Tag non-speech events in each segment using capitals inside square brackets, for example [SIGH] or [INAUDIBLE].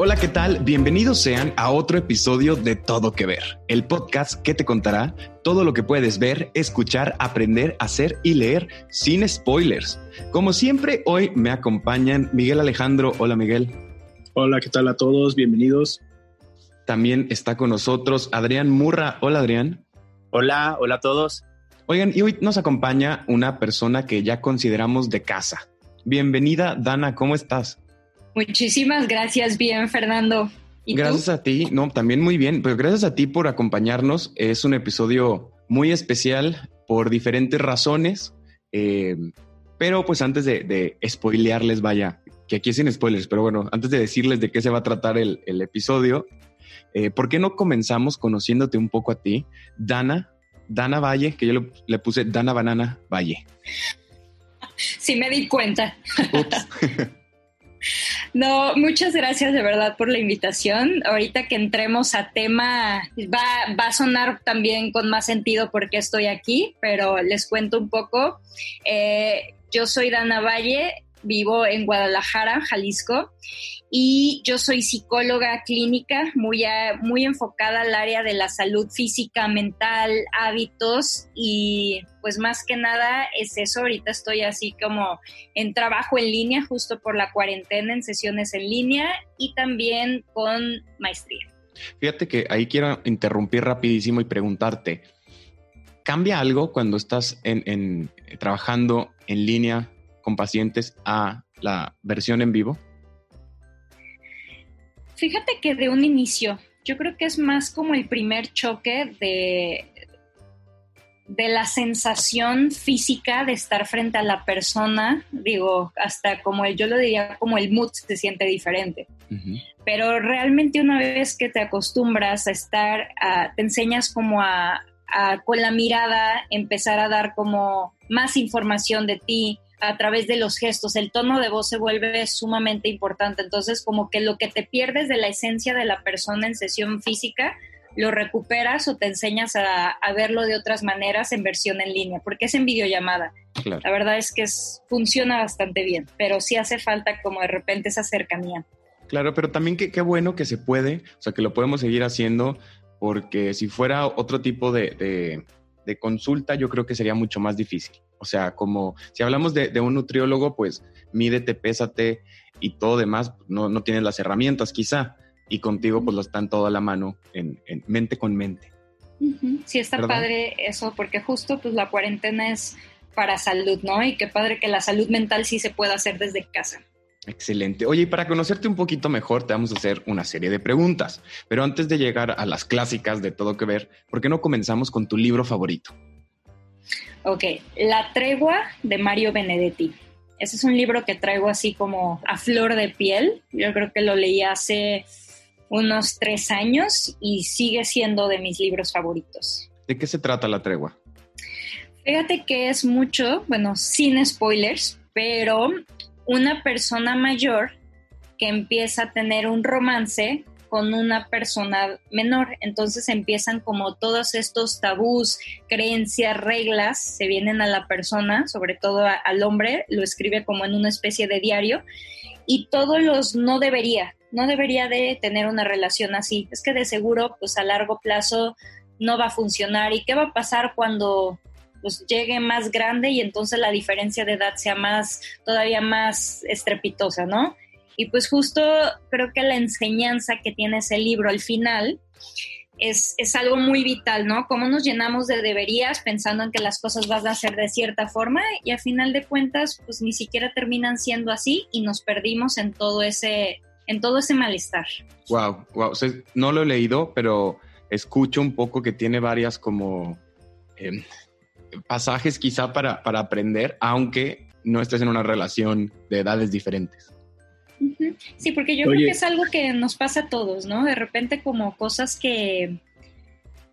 Hola, ¿qué tal? Bienvenidos sean a otro episodio de Todo que Ver, el podcast que te contará todo lo que puedes ver, escuchar, aprender, hacer y leer sin spoilers. Como siempre, hoy me acompañan Miguel Alejandro. Hola, Miguel. Hola, ¿qué tal a todos? Bienvenidos. También está con nosotros Adrián Murra. Hola, Adrián. Hola, hola a todos. Oigan, y hoy nos acompaña una persona que ya consideramos de casa. Bienvenida, Dana, ¿cómo estás? Muchísimas gracias, bien, Fernando. gracias a ti, no, también muy bien, pero gracias a ti por acompañarnos. Es un episodio muy especial por diferentes razones, eh, pero pues antes de, de spoilearles, vaya, que aquí es sin spoilers, pero bueno, antes de decirles de qué se va a tratar el, episodio, eh, ¿por qué no comenzamos conociéndote un poco a ti? Dana, Dana Valle, que yo le, puse Dana Banana Valle. Sí, me di cuenta. [LAUGHS] No, muchas gracias de verdad por la invitación. Ahorita que entremos a tema, va, va a sonar también con más sentido porque estoy aquí, pero les cuento un poco. Eh, yo soy Dana Valle, vivo en Guadalajara, Jalisco, y yo soy psicóloga clínica muy, muy enfocada al área de la salud física, mental, hábitos y pues más que nada es eso. Ahorita estoy así como en trabajo en línea justo por la cuarentena, en sesiones en línea y también con maestría. Fíjate que ahí quiero interrumpir rapidísimo y preguntarte, ¿cambia algo cuando estás en, trabajando en línea con pacientes a la versión en vivo? Fíjate que de un inicio, yo creo que es más como el primer choque de, de la sensación física de estar frente a la persona, digo, hasta como el, yo lo diría como el mood se siente diferente. Pero realmente una vez que te acostumbras a estar, te enseñas como a, con la mirada empezar a dar como más información de ti, a través de los gestos, el tono de voz se vuelve sumamente importante. Entonces, como que lo que te pierdes de la esencia de la persona en sesión física, lo recuperas o te enseñas a, verlo de otras maneras en versión en línea, porque es en videollamada. La verdad es que funciona bastante bien, pero sí hace falta como de repente esa cercanía. Claro, pero también qué bueno que se puede, o sea, que lo podemos seguir haciendo, porque si fuera otro tipo de consulta, yo creo que sería mucho más difícil. O sea, como si hablamos de, un nutriólogo, pues mídete, pésate y todo demás, no, no tienes las herramientas quizá, y contigo pues lo están todo a la mano, en, mente con mente. Sí, está padre eso, porque justo pues la cuarentena es para salud, ¿no? Y qué padre que la salud mental sí se pueda hacer desde casa. Excelente. Oye, y para conocerte un poquito mejor, te vamos a hacer una serie de preguntas. Pero antes de llegar a las clásicas de todo que ver, ¿por qué no comenzamos con tu libro favorito? Ok, La tregua de Mario Benedetti. Ese es un libro que traigo así como a flor de piel. Yo creo que lo leí hace unos tres años y sigue siendo de mis libros favoritos. ¿De qué se trata La tregua? Fíjate que es mucho, bueno, sin spoilers, pero una persona mayor que empieza a tener un romance con una persona menor. Entonces empiezan como todos estos tabús, creencias, reglas, se vienen a la persona, sobre todo al hombre, lo escribe como en una especie de diario, y todos los no debería, no debería de tener una relación así. Es que de seguro, pues a largo plazo no va a funcionar. ¿Y qué va a pasar cuando pues llegue más grande y entonces la diferencia de edad sea más, todavía más estrepitosa, ¿no? Y pues justo creo que la enseñanza que tiene ese libro al final es, algo muy vital, ¿no? Cómo nos llenamos de deberías pensando en que las cosas van a ser de cierta forma y al final de cuentas pues ni siquiera terminan siendo así y nos perdimos en todo ese, en todo ese malestar. Wow, wow. no lo he leído, pero escucho un poco que tiene varias como em, pasajes quizá para, para aprender, aunque no estés en una relación de edades diferentes. Sí, porque yo creo que es algo que nos pasa a todos, ¿no? De repente como cosas que,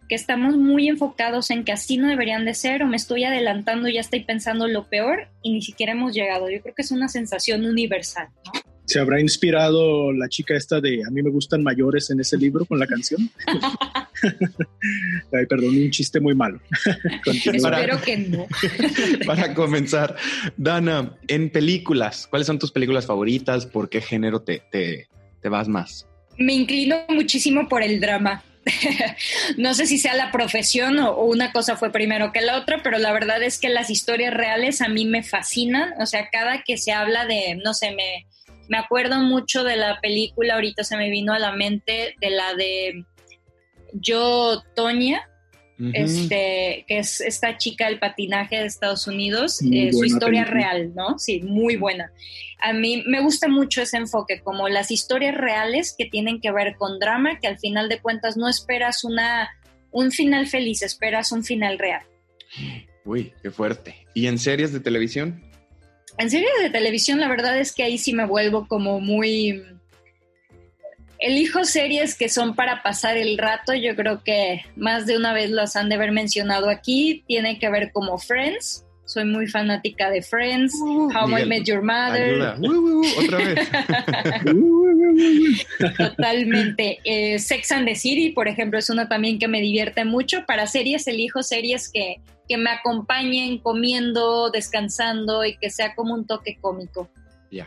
que estamos muy enfocados en que así no deberían de ser o me estoy adelantando, y ya estoy pensando lo peor y ni siquiera hemos llegado. Yo creo que es una sensación universal, ¿no? ¿Se habrá inspirado la chica esta de A mí me gustan mayores en ese libro con la canción? [LAUGHS] [LAUGHS] Ay, perdón, un chiste muy malo. [LAUGHS] Espero que no. [LAUGHS] para comenzar, Dana, en películas, ¿cuáles son tus películas favoritas? ¿Por qué género te, te, vas más? Me inclino muchísimo por el drama. no sé si sea la profesión o, una cosa fue primero que la otra, pero la verdad es que las historias reales a mí me fascinan. O sea, cada que se habla de, no sé, me, me acuerdo mucho de la película, ahorita se me vino a la mente, de la de Yo, Toña, este, que es esta chica del patinaje de Estados Unidos, eh, su historia real, ¿no? Sí, muy buena. A mí me gusta mucho ese enfoque, como las historias reales que tienen que ver con drama, que al final de cuentas no esperas una, un final feliz, esperas un final real. Uy, qué fuerte. ¿Y en series de televisión? En series de televisión, la verdad es que ahí sí me vuelvo como muy Elijo series que son para pasar el rato. Yo creo que más de una vez los han de haber mencionado aquí. Tiene que ver como Friends. Soy muy fanática de Friends. Uh, How I Met Your Mother. Uh, uh, otra vez. [LAUGHS] Totalmente. Eh, Sex and the City, por ejemplo, es una también que me divierte mucho. Para series elijo series que, que me acompañen comiendo, descansando y que sea como un toque cómico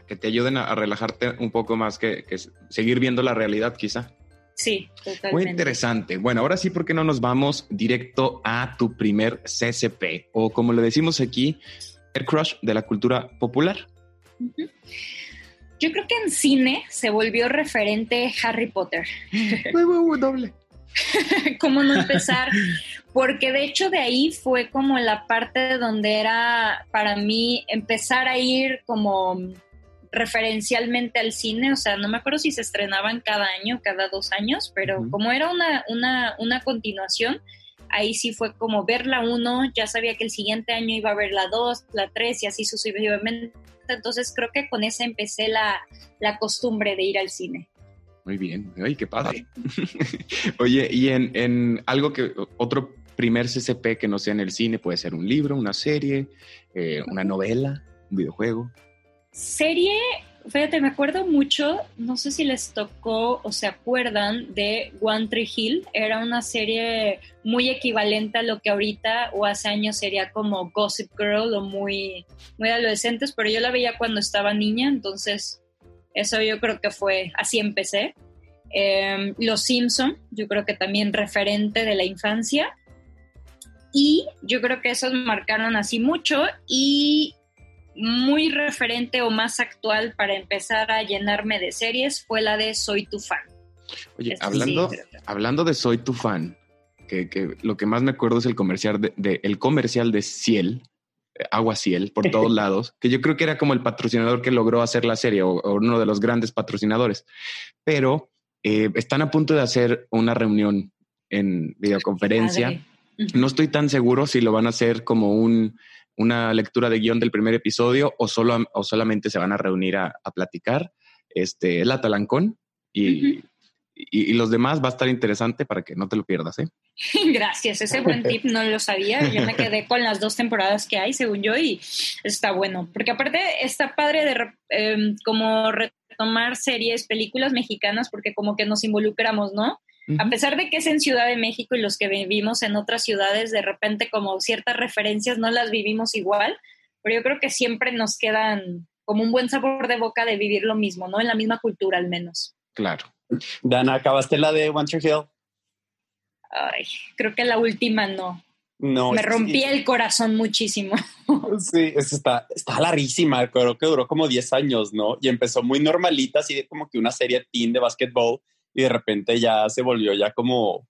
que te ayuden a, relajarte un poco más que, seguir viendo la realidad quizá. Sí, totalmente. Muy interesante. Bueno, ahora sí, ¿por qué no nos vamos directo a tu primer CCP? O como le decimos aquí, el crush de la cultura popular. Yo creo que en cine se volvió referente Harry Potter. [LAUGHS] doble. [LAUGHS] ¿Cómo no empezar? Porque de hecho de ahí fue como la parte donde era para mí empezar a ir como referencialmente al cine, o sea, no me acuerdo si se estrenaban cada año, cada dos años, pero como era una, una, una continuación, ahí sí fue como ver la uno, ya sabía que el siguiente año iba a ver la dos, la tres y así sucesivamente. Entonces creo que con esa empecé la, la costumbre de ir al cine. Muy bien, ay, qué padre. [LAUGHS] Oye, y en, en, algo que, otro primer CCP que no sea en el cine, puede ser un libro, una serie, eh, una novela, un videojuego. Serie, fíjate, me acuerdo mucho, no sé si les tocó o se acuerdan de One Tree Hill. Era una serie muy equivalente a lo que ahorita o hace años sería como Gossip Girl o muy, muy adolescentes, pero yo la veía cuando estaba niña, entonces eso yo creo que fue, así empecé. Em, Los Simpson, yo creo que también referente de la infancia. Y yo creo que esos marcaron así mucho y muy referente o más actual para empezar a llenarme de series fue la de Soy tu fan. Oye, hablando, hablando de Soy tu fan, que, lo que más me acuerdo es el comercial de, el comercial de Ciel, eh, Agua Ciel, por [LAUGHS] todos lados, que yo creo que era como el patrocinador que logró hacer la serie o, uno de los grandes patrocinadores. Pero eh, están a punto de hacer una reunión en videoconferencia. No estoy tan seguro si lo van a hacer como un una lectura de guion del primer episodio o, solo, o solamente se van a reunir a, platicar. Este, la Talancón y, y, los demás va a estar interesante para que no te lo pierdas. ¿eh? [LAUGHS] Gracias, ese buen tip no lo sabía. Yo me quedé con las dos temporadas que hay, según yo, y está bueno. Porque aparte está padre de em, como retomar series, películas mexicanas, porque como que nos involucramos, ¿no? A pesar de que es en Ciudad de México y los que vivimos en otras ciudades, de repente como ciertas referencias no las vivimos igual, pero yo creo que siempre nos quedan como un buen sabor de boca de vivir lo mismo, ¿no? En la misma cultura al menos. Claro. Dana, ¿acabaste la de One Tree Hill? Ay, creo que la última no. No. Me rompí el corazón muchísimo. [LAUGHS] Sí, está, está larguísima, creo que duró como 10 años, ¿no? Y empezó muy normalita, así de como que una serie teen de básquetbol y de repente ya se volvió ya como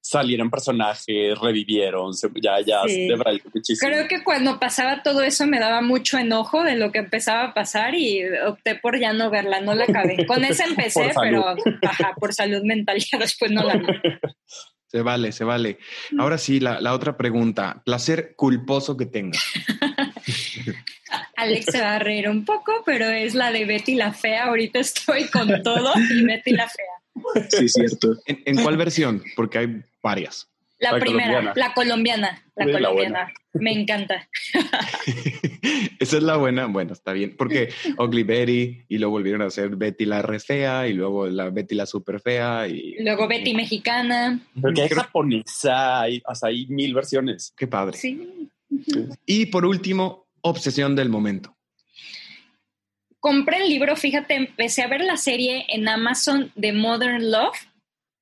salieron personajes, revivieron, ya, ya, de verdad, muchísimo. Creo que cuando pasaba todo eso me daba mucho enojo de lo que empezaba a pasar y opté por ya no verla, no la acabé. [LAUGHS] Con esa empecé, pero por salud mental [LAUGHS] ya después no la vi. Se vale, se vale. Ahora sí, la, la otra pregunta, placer culposo que tenga. [LAUGHS] Alex se va a reír un poco, pero es la de Betty la Fea. Ahorita estoy con todo y Betty la Fea. Sí, cierto. ¿En, cuál versión? Porque hay varias. La, primera, la colombiana. La colombiana. Me encanta. [LAUGHS] Esa es la buena. Bueno, está bien. Porque Ugly Betty y luego volvieron a hacer Betty la re fea y luego la Betty la super fea y luego Betty mexicana. Porque hay japonesa, hay, hasta hay mil versiones. Qué padre. Sí. Y por último, obsesión del momento compré el libro, fíjate, empecé a ver la serie en Amazon de Modern Love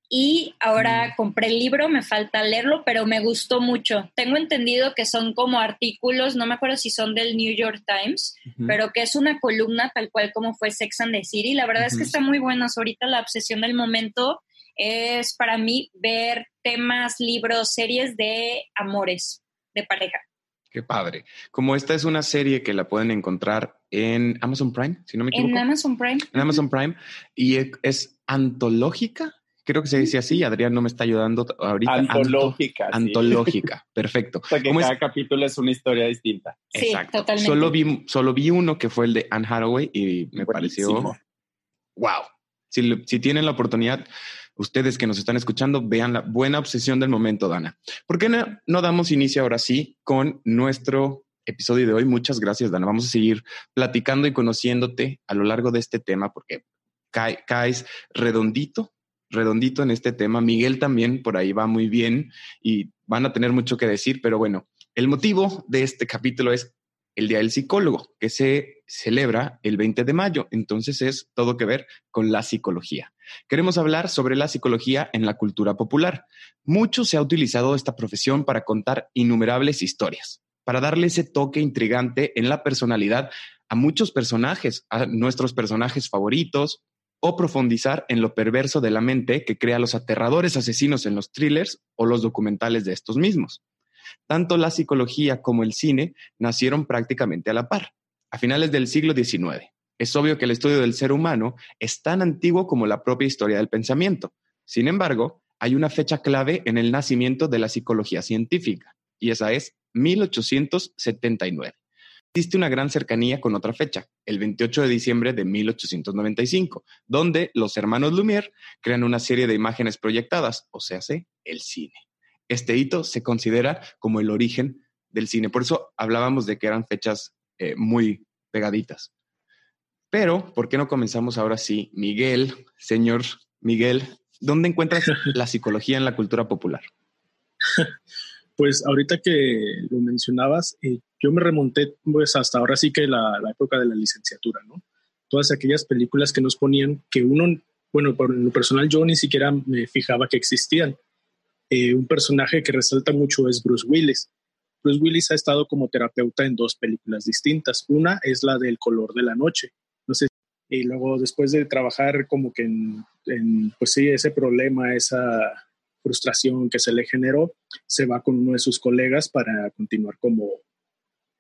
y ahora mm. compré el libro, me falta leerlo, pero me gustó mucho. Tengo entendido que son como artículos, no me acuerdo si son del New York Times, pero que es una columna tal cual como fue Sex and the City. La verdad es que está muy bueno. Ahorita la obsesión del momento es para mí ver temas, libros, series de amores, de pareja. Qué padre. Como esta es una serie que la pueden encontrar en Amazon Prime, si no me equivoco. En Amazon Prime. En Amazon Prime. Y es antológica creo que se dice así, Adrián no me está ayudando ahorita. Antológica. Antológica, [LAUGHS] perfecto. Porque cada capítulo es una historia distinta. Sí, Exacto. totalmente. Solo vi, solo vi uno que fue el de Anne Hathaway y me pareció, wow. Si, si tienen la oportunidad, ustedes que nos están escuchando, vean la buena obsesión del momento, Dana. ¿Por qué no, damos inicio ahora sí con nuestro episodio de hoy? Muchas gracias, Dana. Vamos a seguir platicando y conociéndote a lo largo de este tema porque caes redondito redondito en este tema. Miguel también por ahí va muy bien y van a tener mucho que decir, pero bueno, el motivo de este capítulo es el Día del Psicólogo, que se celebra el 20 de mayo. Entonces es todo que ver con la psicología. Queremos hablar sobre la psicología en la cultura popular. Mucho se ha utilizado esta profesión para contar innumerables historias, para darle ese toque intrigante en la personalidad a muchos personajes, a nuestros personajes favoritos, o profundizar en lo perverso de la mente que crea los aterradores asesinos en los thrillers o los documentales de estos mismos. Tanto la psicología como el cine nacieron prácticamente a la par, a finales del siglo XIX. Es obvio que el estudio del ser humano es tan antiguo como la propia historia del pensamiento. Sin embargo, hay una fecha clave en el nacimiento de la psicología científica, y esa es 1879 existe una gran cercanía con otra fecha, el 28 de diciembre de 1895, donde los hermanos Lumière crean una serie de imágenes proyectadas, o sea, el cine. Este hito se considera como el origen del cine, por eso hablábamos de que eran fechas eh, muy pegaditas. Pero, ¿por qué no comenzamos ahora sí? Miguel, señor Miguel, ¿dónde encuentras [LAUGHS] la psicología en la cultura popular? [LAUGHS] Pues ahorita que lo mencionabas, eh, yo me remonté pues hasta ahora sí que la, la, época de la licenciatura, ¿no? Todas aquellas películas que nos ponían que uno, bueno, por lo personal yo ni siquiera me fijaba que existían. Eh, un personaje que resalta mucho es Bruce Willis. Bruce Willis ha estado como terapeuta en dos películas distintas. Una es la del color de la noche. Y luego después de trabajar como que en, en pues sí, ese problema, esa frustración que se le generó, se va con uno de sus colegas para continuar como,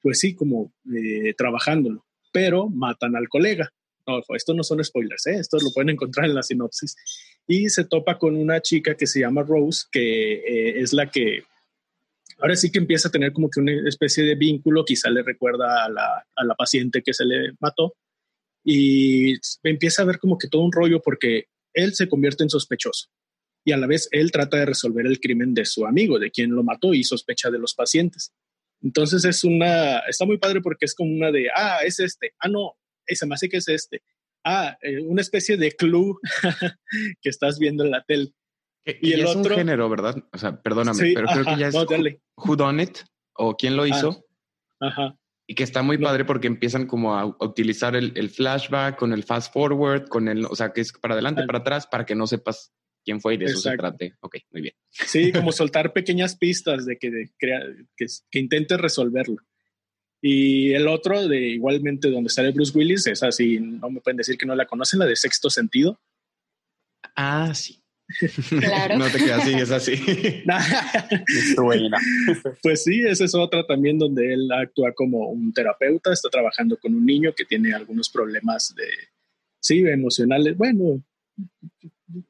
pues sí, como eh, trabajándolo, pero matan al colega. No, esto no son spoilers, ¿eh? esto lo pueden encontrar en la sinopsis. Y se topa con una chica que se llama Rose, que eh, es la que ahora sí que empieza a tener como que una especie de vínculo, quizá le recuerda a la, a la paciente que se le mató, y empieza a ver como que todo un rollo porque él se convierte en sospechoso y a la vez él trata de resolver el crimen de su amigo, de quien lo mató y sospecha de los pacientes. Entonces es una, está muy padre porque es como una de, ah, es este, ah, no, se me hace que es este, ah, eh, una especie de clue [LAUGHS] que estás viendo en la tele. Y, el es otro, un género, ¿verdad? O sea, perdóname, pero creo que ya es Who Done It o quién lo hizo. Ah, ajá. Y que está muy padre porque empiezan como a, utilizar el, flashback con el fast forward, con el, o sea, que es para adelante, para atrás, para que no sepas quién fue y de eso se trate. Ok, muy bien. Sí, [LAUGHS] como soltar pequeñas pistas de que, de que, que intentes resolverlo. Y el otro, de igualmente donde sale Bruce Willis, es así, no me pueden decir que no la conocen, la de sexto sentido. Ah, sí. Claro. no te quedas así, [LAUGHS] es así. pues sí, esa es otra también donde él actúa como un terapeuta, está trabajando con un niño que tiene algunos problemas de, sí, emocionales. Bueno,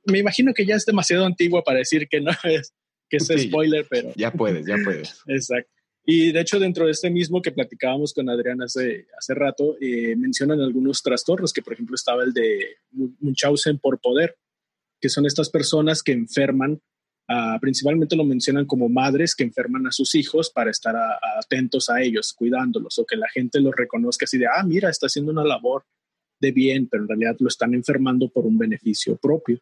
me imagino que ya es demasiado antigua para decir que no es, que es spoiler, pero... Ya puedes, ya puedes. [LAUGHS] Exacto. Y de hecho, dentro de este mismo que platicábamos con Adrián hace, hace rato, eh, mencionan algunos trastornos, que por ejemplo estaba el de Munchausen por poder, que son estas personas que enferman, uh, principalmente lo mencionan como madres que enferman a sus hijos para estar atentos a ellos, cuidándolos, o que la gente los reconozca así de, ah, mira, está haciendo una labor de bien, pero en realidad lo están enfermando por un beneficio propio.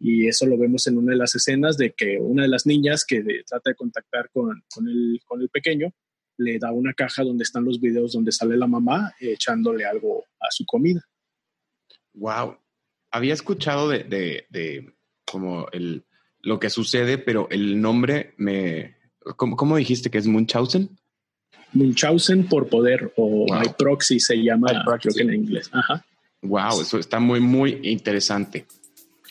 Y eso lo vemos en una de las escenas de que una de las niñas que trata de contactar con, con, el, con el pequeño le da una caja donde están los videos donde sale la mamá echándole algo a su comida. Wow. Había escuchado de, de, como el, lo que sucede, pero el nombre me... ¿Cómo, cómo dijiste que es Munchausen? Munchausen por poder o wow. proxy se llama, creo que en inglés. Ajá. Wow, eso está muy, muy interesante.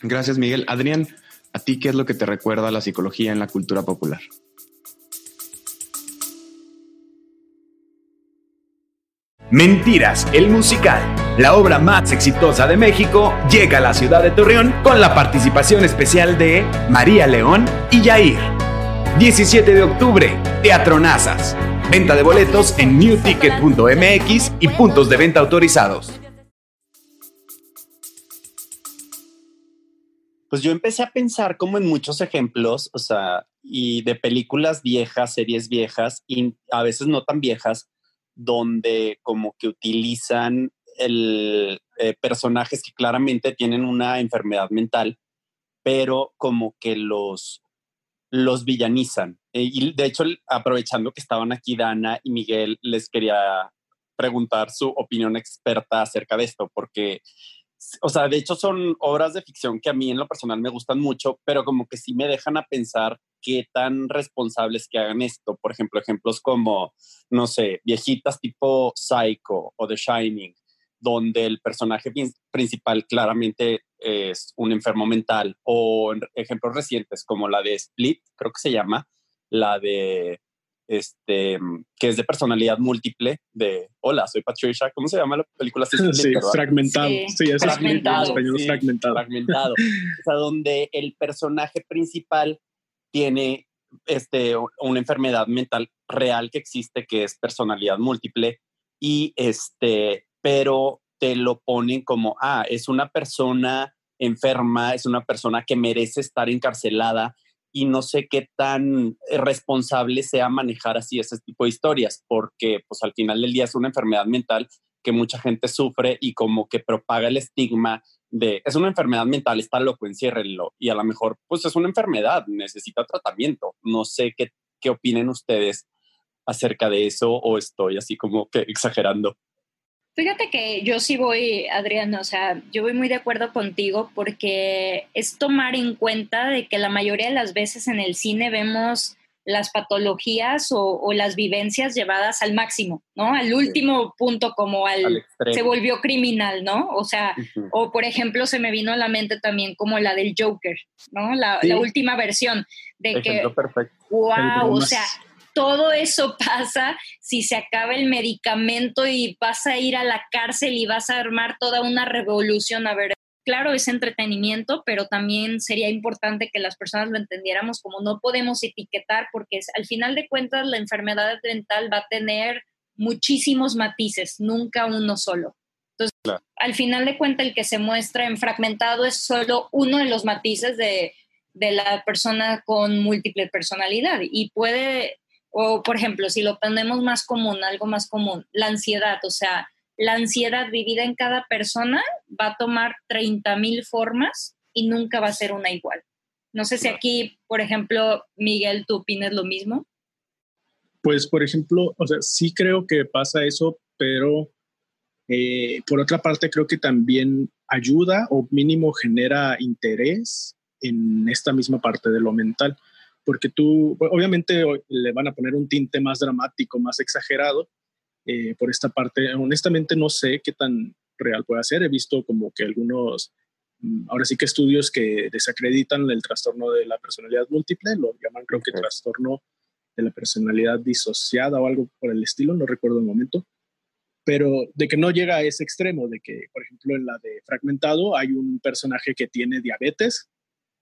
Gracias, Miguel. Adrián, ¿a ti qué es lo que te recuerda la psicología en la cultura popular? Mentiras, el musical, la obra más exitosa de México, llega a la ciudad de Torreón con la participación especial de María León y Yair. 17 de octubre, Teatro Nazas. Venta de boletos en newticket.mx y puntos de venta autorizados. Pues yo empecé a pensar como en muchos ejemplos, o sea, y de películas viejas, series viejas y a veces no tan viejas, donde como que utilizan el, eh, personajes que claramente tienen una enfermedad mental, pero como que los, los villanizan. Eh, y de hecho, aprovechando que estaban aquí Dana y Miguel, les quería preguntar su opinión experta acerca de esto, porque, o sea, de hecho son obras de ficción que a mí en lo personal me gustan mucho, pero como que sí me dejan a pensar qué tan responsables que hagan esto. Por ejemplo, ejemplos como, no sé, viejitas tipo Psycho o The Shining, donde el personaje principal claramente es un enfermo mental, o ejemplos recientes como la de Split, creo que se llama, la de este, que es de personalidad múltiple, de Hola, soy Patricia. ¿Cómo se llama la película? Sí, [LAUGHS] fragmentado. Sí, es fragmentado. fragmentado. fragmentado. [LAUGHS] o sea, donde el personaje principal tiene este, una enfermedad mental real que existe, que es personalidad múltiple, y este, pero te lo ponen como, ah, es una persona enferma, es una persona que merece estar encarcelada y no sé qué tan responsable sea manejar así ese tipo de historias, porque pues al final del día es una enfermedad mental que mucha gente sufre y como que propaga el estigma de es una enfermedad mental, está loco, enciérrenlo. Y a lo mejor, pues es una enfermedad, necesita tratamiento. No sé qué, qué opinen ustedes acerca de eso o estoy así como que exagerando. Fíjate que yo sí voy, Adrián, o sea, yo voy muy de acuerdo contigo porque es tomar en cuenta de que la mayoría de las veces en el cine vemos las patologías o, las vivencias llevadas al máximo, ¿no? Al último punto, como al, se volvió criminal, ¿no? O sea, o por ejemplo, se me vino a la mente también como la del Joker, ¿no? La, última versión de que, perfecto. wow, o sea, todo eso [LAUGHS] pasa si se acaba el medicamento y vas a ir a la cárcel y vas a armar toda una revolución. A ver, claro, es entretenimiento, pero también sería importante que las personas lo entendiéramos como no podemos etiquetar porque al final de cuentas la enfermedad mental va a tener muchísimos matices, nunca uno solo. Entonces, al final de cuentas el que se muestra en fragmentado es solo uno de los matices de, de la persona con múltiple personalidad y puede, o por ejemplo, si lo tenemos más común, algo más común, la ansiedad, o sea, la ansiedad vivida en cada persona va a tomar 30 mil formas y nunca va a ser una igual. No sé si aquí, por ejemplo, Miguel, tú opinas lo mismo. Pues, por ejemplo, o sea, sí creo que pasa eso, pero eh, por otra parte creo que también ayuda o mínimo genera interés en esta misma parte de lo mental, porque tú, obviamente le van a poner un tinte más dramático, más exagerado, eh, por esta parte. Honestamente no sé qué tan real puede ser. He visto como que algunos, mm, ahora sí que estudios que desacreditan el trastorno de la personalidad múltiple, lo llaman creo que trastorno de la personalidad disociada o algo por el estilo, no recuerdo el momento, pero de que no llega a ese extremo, de que, por ejemplo, en la de Fragmentado hay un personaje que tiene diabetes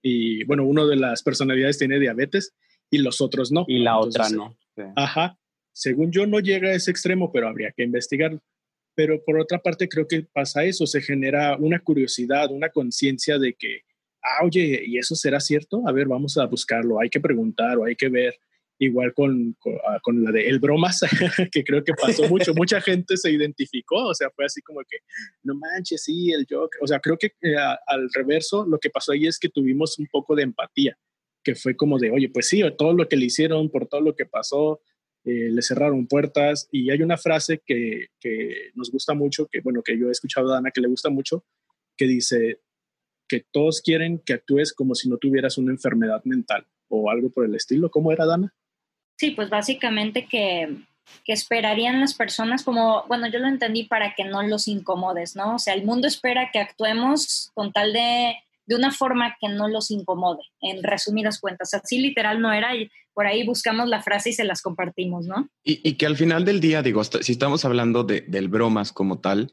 y, bueno, uno de las personalidades tiene diabetes y los otros no. Y la otra no. Ajá. Según yo, no llega a ese extremo, pero habría que investigarlo. Pero por otra parte, creo que pasa eso, se genera una curiosidad, una conciencia de que, ah, oye, ¿y eso será cierto? A ver, vamos a buscarlo, hay que preguntar o hay que ver. Igual con, con, ah, la de El Bromas, [LAUGHS] que creo que pasó mucho, [LAUGHS] mucha gente se identificó, o sea, fue así como que, no manches, sí, el Joker. O sea, creo que eh, al reverso, lo que pasó ahí es que tuvimos un poco de empatía, que fue como de, oye, pues sí, todo lo que le hicieron, por todo lo que pasó, eh, le cerraron puertas y hay una frase que, que, nos gusta mucho, que bueno, que yo he escuchado a Dana que le gusta mucho, que dice que todos quieren que actúes como si no tuvieras una enfermedad mental o algo por el estilo. ¿Cómo era Dana? Sí, pues básicamente que, que esperarían las personas como, bueno, yo lo entendí para que no los incomodes, ¿no? O sea, el mundo espera que actuemos con tal de de una forma que no los incomode, en resumidas cuentas. Así literal no era y por ahí buscamos la frase y se las compartimos, ¿no? Y, que al final del día, digo, si estamos hablando de, del bromas como tal,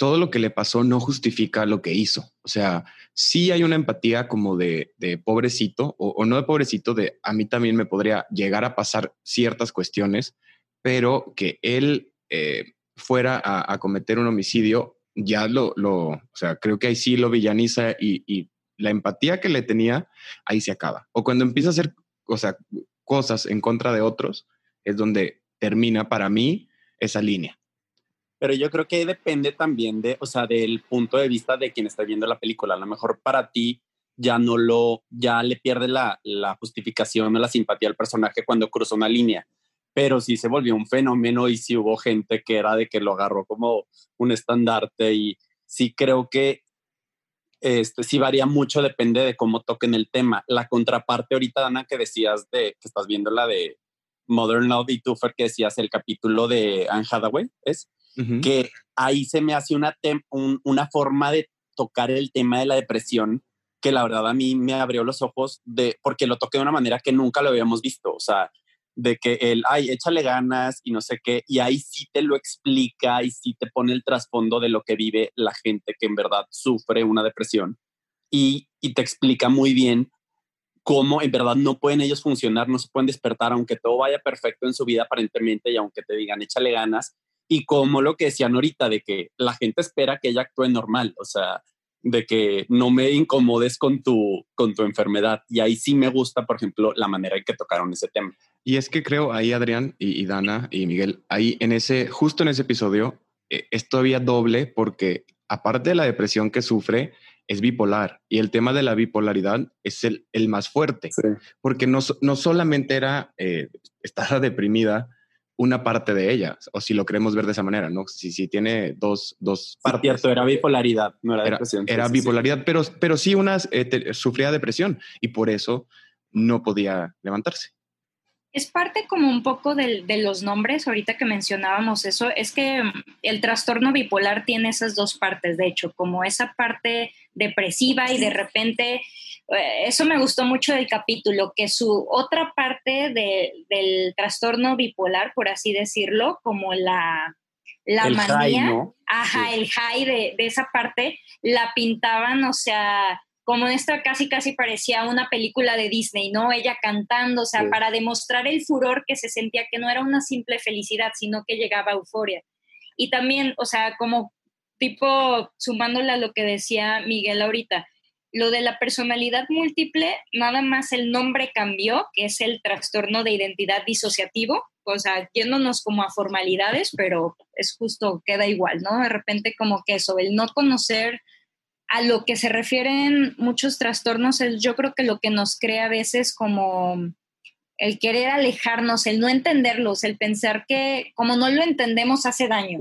todo lo que le pasó no justifica lo que hizo. O sea, sí hay una empatía como de, pobrecito, o, no de pobrecito, de a mí también me podría llegar a pasar ciertas cuestiones, pero que él eh, fuera a, cometer un homicidio ya lo, o sea, creo que ahí sí lo villaniza y, la empatía que le tenía, ahí se acaba. O cuando empieza a hacer, o sea, cosas en contra de otros, es donde termina para mí esa línea. Pero yo creo que depende también de, o sea, del punto de vista de quien está viendo la película. A lo mejor para ti ya no lo, ya le pierde la, la justificación o la simpatía al personaje cuando cruza una línea pero sí se volvió un fenómeno y sí hubo gente que era de que lo agarró como un estandarte y sí creo que este sí varía mucho, depende de cómo toquen el tema. La contraparte ahorita, Ana, que decías de que estás viendo la de Modern Love y Tuffer, que decías el capítulo de Anne Hathaway, es que ahí se me hace una, una forma de tocar el tema de la depresión que la verdad a mí me abrió los ojos de porque lo toqué de una manera que nunca lo habíamos visto. O sea, de que él, ay, échale ganas y no sé qué, y ahí sí te lo explica y sí te pone el trasfondo de lo que vive la gente que en verdad sufre una depresión y, y te explica muy bien cómo en verdad no pueden ellos funcionar, no se pueden despertar, aunque todo vaya perfecto en su vida aparentemente y aunque te digan échale ganas, y como lo que decían ahorita, de que la gente espera que ella actúe normal, o sea, de que no me incomodes con tu, con tu enfermedad. Y ahí sí me gusta, por ejemplo, la manera en que tocaron ese tema. Y es que creo ahí, Adrián y, Dana y Miguel, ahí en ese, justo en ese episodio, eh, es todavía doble porque aparte de la depresión que sufre, es bipolar. Y el tema de la bipolaridad es el, el más fuerte, porque no, no solamente era eh, estar [LAUGHS] deprimida, una parte de ella, o si lo queremos ver de esa manera, ¿no? Si, si tiene dos, dos partes. Cierto, era bipolaridad, no era, depresión. Era bipolaridad, Pero, pero sí una, eh, sufría depresión y por eso no podía levantarse. Es parte como un poco de, de, los nombres, ahorita que mencionábamos eso, es que mm, el trastorno bipolar tiene esas dos partes, de hecho, como esa parte depresiva y de repente eso me gustó mucho del capítulo, que su otra parte del trastorno bipolar, por así decirlo, como la, la manía, ajá, el high de, de, esa parte, la pintaban, o sea, como esta casi casi parecía una película de Disney, ¿no? Ella cantando, o sea, para demostrar el furor que se sentía que no era una simple felicidad, sino que llegaba a euforia. Y también, o sea, como tipo, sumándole a lo que decía Miguel ahorita, lo de la personalidad múltiple, nada más el nombre cambió, que es el trastorno de identidad disociativo, o sea, yéndonos como a formalidades, pero es justo, queda igual, ¿no? De repente como que eso, el no conocer a lo que se refieren muchos trastornos, es yo creo que lo que nos crea a veces como el querer alejarnos, el no entenderlos, el pensar que como no lo entendemos hace daño.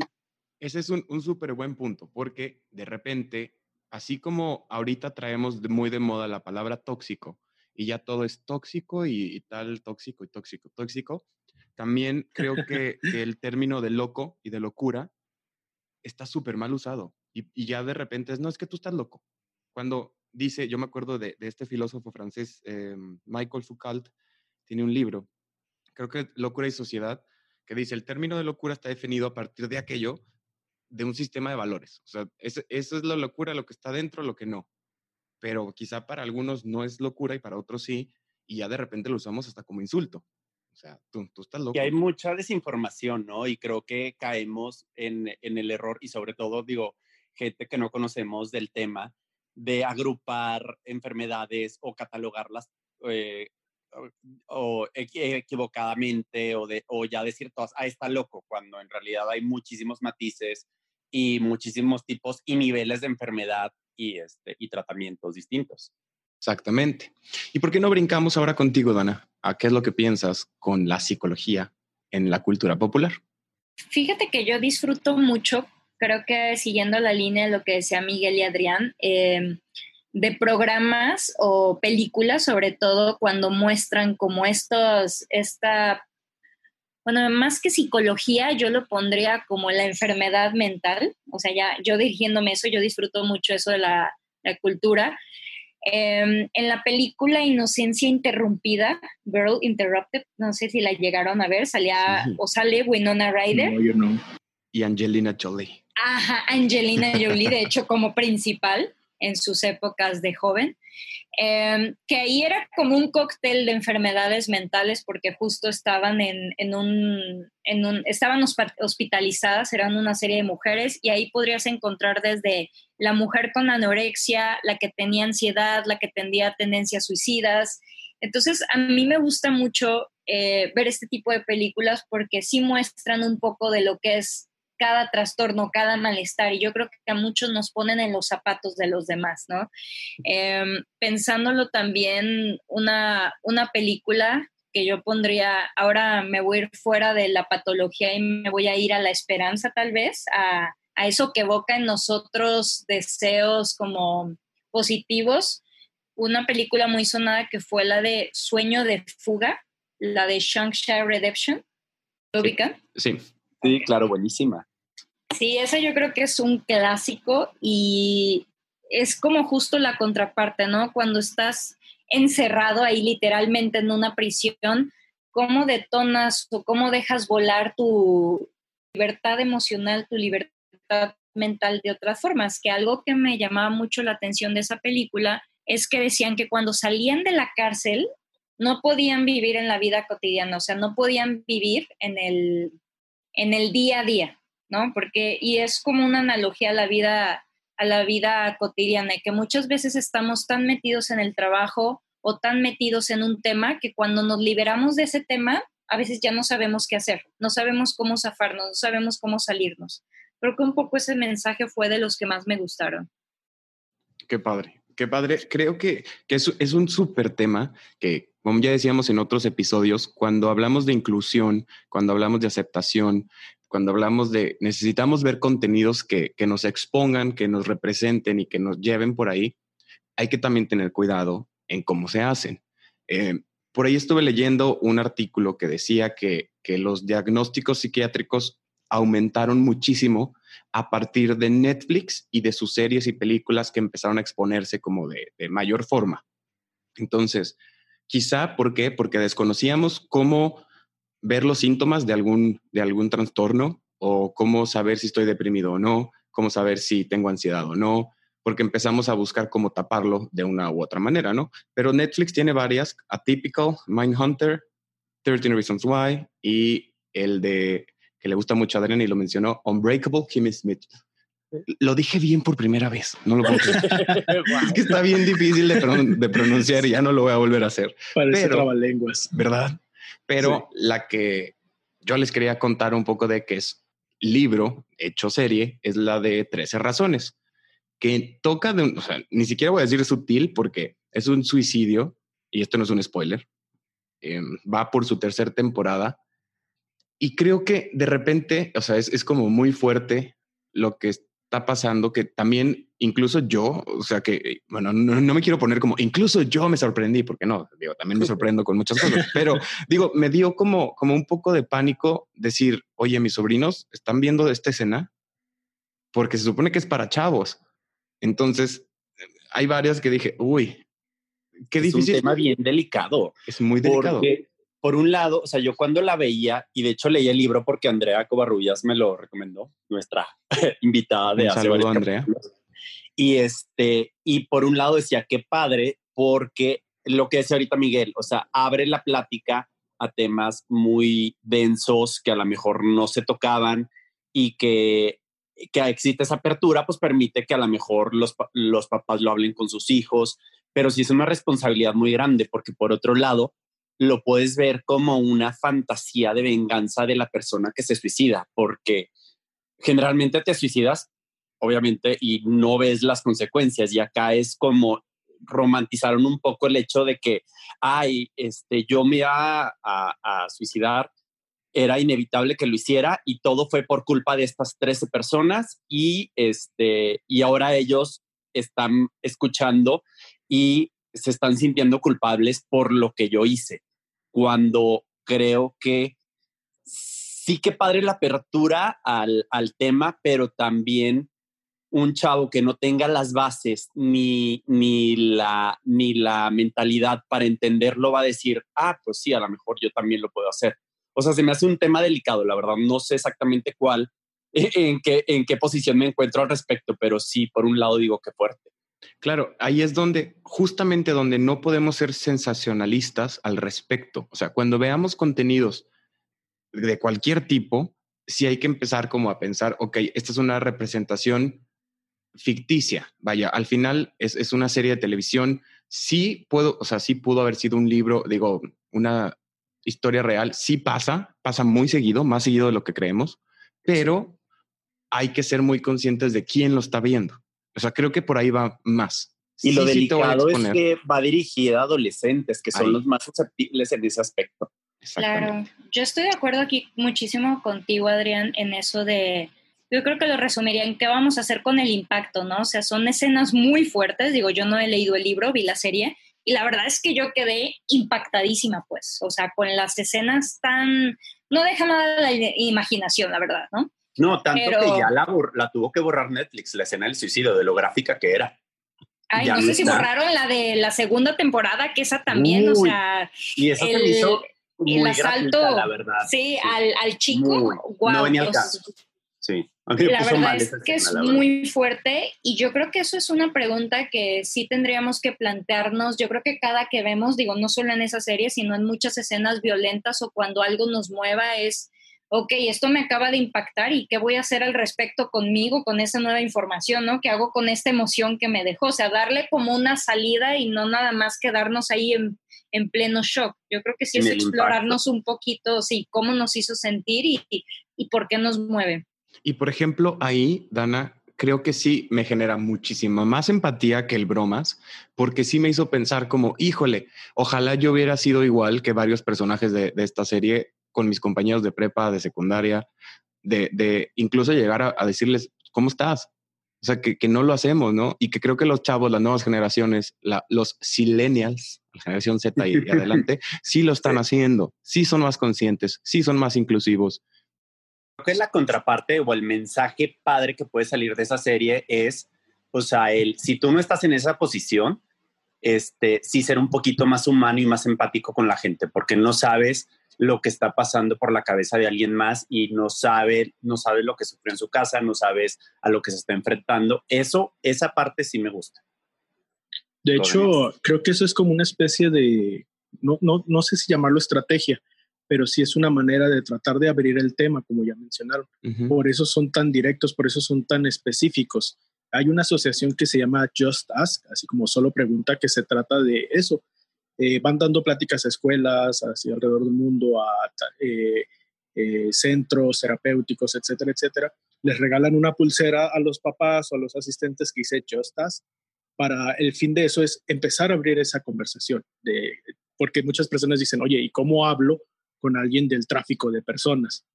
Ese es un, un súper buen punto, porque de repente así como ahorita traemos muy de moda la palabra tóxico y ya todo es tóxico y, tal, tóxico y tóxico, tóxico, también creo [LAUGHS] que, el término de loco y de locura está súper mal usado y, ya de repente es, no, es que tú estás loco. Cuando dice, yo me acuerdo de, este filósofo francés, eh, Michael Foucault, tiene un libro, creo que Locura y Sociedad, que dice, el término de locura está definido a partir de aquello de un sistema de valores. O sea, eso, es la locura, lo que está dentro, lo que no. Pero quizá para algunos no es locura y para otros sí, y ya de repente lo usamos hasta como insulto. O sea, tú, tú estás loco. Y hay mucha desinformación, ¿no? Y creo que caemos en, en el error y sobre todo, digo, gente que no conocemos del tema, de agrupar enfermedades o catalogarlas eh, o, equivocadamente o, de, o ya decir todas, ah, está loco, cuando en realidad hay muchísimos matices y muchísimos tipos y niveles de enfermedad y, este, y tratamientos distintos. Exactamente. ¿Y por qué no brincamos ahora contigo, Dana? ¿A qué es lo que piensas con la psicología en la cultura popular. Fíjate que yo disfruto mucho, creo que siguiendo la línea de lo que decía Miguel y Adrián, em, de programas o películas, sobre todo cuando muestran como estos, esta, bueno, más que psicología, yo lo pondría como la enfermedad mental, o sea, ya yo dirigiéndome eso, yo disfruto mucho eso de la, la cultura, Em, en la película Inocencia Interrumpida, Girl Interrupted, no sé si la llegaron a ver, salía o sale Winona Ryder. No, yo no. Y Angelina Jolie. Ajá, Angelina Jolie, de [LAUGHS] hecho, como principal en sus épocas de joven. Em, que ahí era como un cóctel de enfermedades mentales porque justo estaban en, en, un, en un, estaban hospitalizadas, eran una serie de mujeres y ahí podrías encontrar desde la mujer con anorexia, la que tenía ansiedad, la que tenía tendencias suicidas. Entonces, a mí me gusta mucho eh, ver este tipo de películas porque sí muestran un poco de lo que es cada trastorno, cada malestar, y yo creo que a muchos nos ponen en los zapatos de los demás, ¿no? Em, pensándolo también, una, una película que yo pondría, ahora me voy a ir fuera de la patología y me voy a ir a la esperanza tal vez, a, a eso que evoca en nosotros deseos como positivos. Una película muy sonada que fue la de Sueño de Fuga, la de Shang-Chi Redemption. ¿Lo ubican? Sí. Sí, claro, buenísima. Sí, esa yo creo que es un clásico y es como justo la contraparte, ¿no? Cuando estás encerrado ahí literalmente en una prisión, ¿cómo detonas o cómo dejas volar tu libertad emocional, tu libertad mental de otras formas? Que algo que me llamaba mucho la atención de esa película es que decían que cuando salían de la cárcel no podían vivir en la vida cotidiana, o sea, no podían vivir en el, en el día a día ¿no? Porque, y es como una analogía a la vida, a la vida cotidiana, que muchas veces estamos tan metidos en el trabajo o tan metidos en un tema que cuando nos liberamos de ese tema, a veces ya no sabemos qué hacer, no sabemos cómo zafarnos, no sabemos cómo salirnos. Creo que un poco ese mensaje fue de los que más me gustaron. Qué padre, qué padre. Creo que, que es, es un súper tema que, como ya decíamos en otros episodios, cuando hablamos de inclusión, cuando hablamos de aceptación, cuando hablamos de necesitamos ver contenidos que, nos expongan, que nos representen y que nos lleven por ahí, hay que también tener cuidado en cómo se hacen. Eh, por ahí estuve leyendo un artículo que decía que, los diagnósticos psiquiátricos aumentaron muchísimo a partir de Netflix y de sus series y películas que empezaron a exponerse como de, de mayor forma. Entonces, quizá, ¿por qué? Porque desconocíamos cómo ver los síntomas de algún, de algún trastorno o cómo saber si estoy deprimido o no, cómo saber si tengo ansiedad o no, porque empezamos a buscar cómo taparlo de una u otra manera, ¿no? Pero Netflix tiene varias, Atypical, Mindhunter, 13 Reasons Why y el de que le gusta mucho a Adrián y lo mencionó, Unbreakable Kimmy Smith. Lo dije bien por primera vez, no lo puedo. [LAUGHS] Es que está bien difícil de, pronunciar y ya no lo voy a volver a hacer. Parece Pero, lenguas. ¿Verdad? Pero la que yo les quería contar un poco de que es libro hecho serie es la de 13 razones, que toca de, o sea, ni siquiera voy a decir sutil porque es un suicidio y esto no es un spoiler. Em, va por su tercera temporada y creo que de repente, o sea, es, es como muy fuerte lo que está pasando que también incluso yo, o sea que, bueno, no, me quiero poner como, incluso yo me sorprendí, porque no, digo, también me [LAUGHS] sorprendo con muchas cosas, pero digo, me dio como, como un poco de pánico decir, oye, mis sobrinos están viendo esta escena porque se supone que es para chavos. Entonces, hay varias que dije, uy, qué difícil. Es un tema bien delicado. Es muy delicado por un lado, o sea, yo cuando la veía, y de hecho leí el libro porque Andrea Covarrubias me lo recomendó, nuestra [LAUGHS] invitada de un hace saludo, Andrea. Y este, y por un lado decía, qué padre, porque lo que decía ahorita Miguel, o sea, abre la plática a temas muy densos que a lo mejor no se tocaban y que, que existe esa apertura, pues permite que a lo mejor los, los papás lo hablen con sus hijos, pero sí es una responsabilidad muy grande porque por otro lado, lo puedes ver como una fantasía de venganza de la persona que se suicida, porque generalmente te suicidas, obviamente, y no ves las consecuencias. Y acá es como romantizaron un poco el hecho de que, ay, este, yo me iba a, suicidar era inevitable que lo hiciera y todo fue por culpa de estas 13 personas y, este, y ahora ellos están escuchando y se están sintiendo culpables por lo que yo hice, cuando creo que sí que padre la apertura al, al tema, pero también un chavo que no tenga las bases ni, ni, la, ni la mentalidad para entenderlo va a decir, ah, pues sí, a lo mejor yo también lo puedo hacer. O sea, se me hace un tema delicado, la verdad. No sé exactamente cuál, [LAUGHS] en qué, en qué posición me encuentro al respecto, pero sí, por un lado digo que fuerte. Claro, ahí es donde, justamente donde no podemos ser sensacionalistas al respecto. O sea, cuando veamos contenidos de cualquier tipo, sí hay que empezar como a pensar, ok, esta es una representación ficticia. Vaya, al final es, es, una serie de televisión. Sí puedo, o sea, sí pudo haber sido un libro, digo, una historia real. Sí pasa, pasa muy seguido, más seguido de lo que creemos, pero hay que ser muy conscientes de quién lo está viendo. O sea, creo que por ahí va más. Y lo delicado es que va dirigida a adolescentes, que son los más susceptibles en ese aspecto. Claro, yo estoy de acuerdo aquí muchísimo contigo, Adrián, en eso de, yo creo que lo resumiría en qué vamos a hacer con el impacto, ¿no? O sea, son escenas muy fuertes, digo, yo no he leído el libro, vi la serie, y la verdad es que yo quedé impactadísima, pues, o sea, con las escenas tan, no deja nada de la imaginación, la verdad, ¿no? No, tanto que ya la, la, tuvo que borrar Netflix, la escena del suicidio, de lo gráfica que era. Ay, no sé si borraron la de la segunda temporada, que esa también, o sea. Y eso el, hizo el asalto, la verdad. Sí, Al, al, chico, wow, no venía al caso. Sí. La verdad es que es muy fuerte y yo creo que eso es una pregunta que sí tendríamos que plantearnos. Yo creo que cada que vemos, digo, no solo en esa serie, sino en muchas escenas violentas o cuando algo nos mueva es, ok, esto me acaba de impactar y qué voy a hacer al respecto conmigo, con esa nueva información, ¿no? ¿Qué hago con esta emoción que me dejó? O sea, darle como una salida y no nada más quedarnos ahí en, en pleno shock. Yo creo que sí es explorarnos un poquito, sí, cómo nos hizo sentir y, y, y por qué nos mueve. Y por ejemplo, ahí, Dana, creo que sí me genera muchísima más empatía que el bromas, porque sí me hizo pensar como, híjole, ojalá yo hubiera sido igual que varios personajes de, esta serie con mis compañeros de prepa, de secundaria, de, incluso llegar a, decirles, ¿cómo estás? O sea, que, no lo hacemos, ¿no? Y que creo que los chavos, las nuevas generaciones, los silenials, la generación Z y, y adelante, [LAUGHS] sí lo están haciendo, sí son más conscientes, sí son más inclusivos, que la contraparte o el mensaje padre que puede salir de esa serie es, o sea, el, si tú no estás en esa posición, este, sí ser un poquito más humano y más empático con la gente, porque no sabes lo que está pasando por la cabeza de alguien más y no sabe, no sabes lo que sufrió en su casa, no sabes a lo que se está enfrentando. Eso, esa parte sí me gusta. De hecho, creo que eso es como una especie de, no, no, no sé si llamarlo estrategia, pero sí es una manera de tratar de abrir el tema, como ya mencionaron. Por eso son tan directos, por eso son tan específicos. Hay una asociación que se llama Just Ask, así como solo pregunta, que se trata de eso. Eh, van dando pláticas a escuelas, así alrededor del mundo, a eh, eh, centros terapéuticos, etcétera, etcétera. Les regalan una pulsera a los papás o a los asistentes que dice Just Ask. Para el fin de eso es empezar a abrir esa conversación, de, porque muchas personas dicen, oye, ¿y cómo hablo con alguien del tráfico de personas.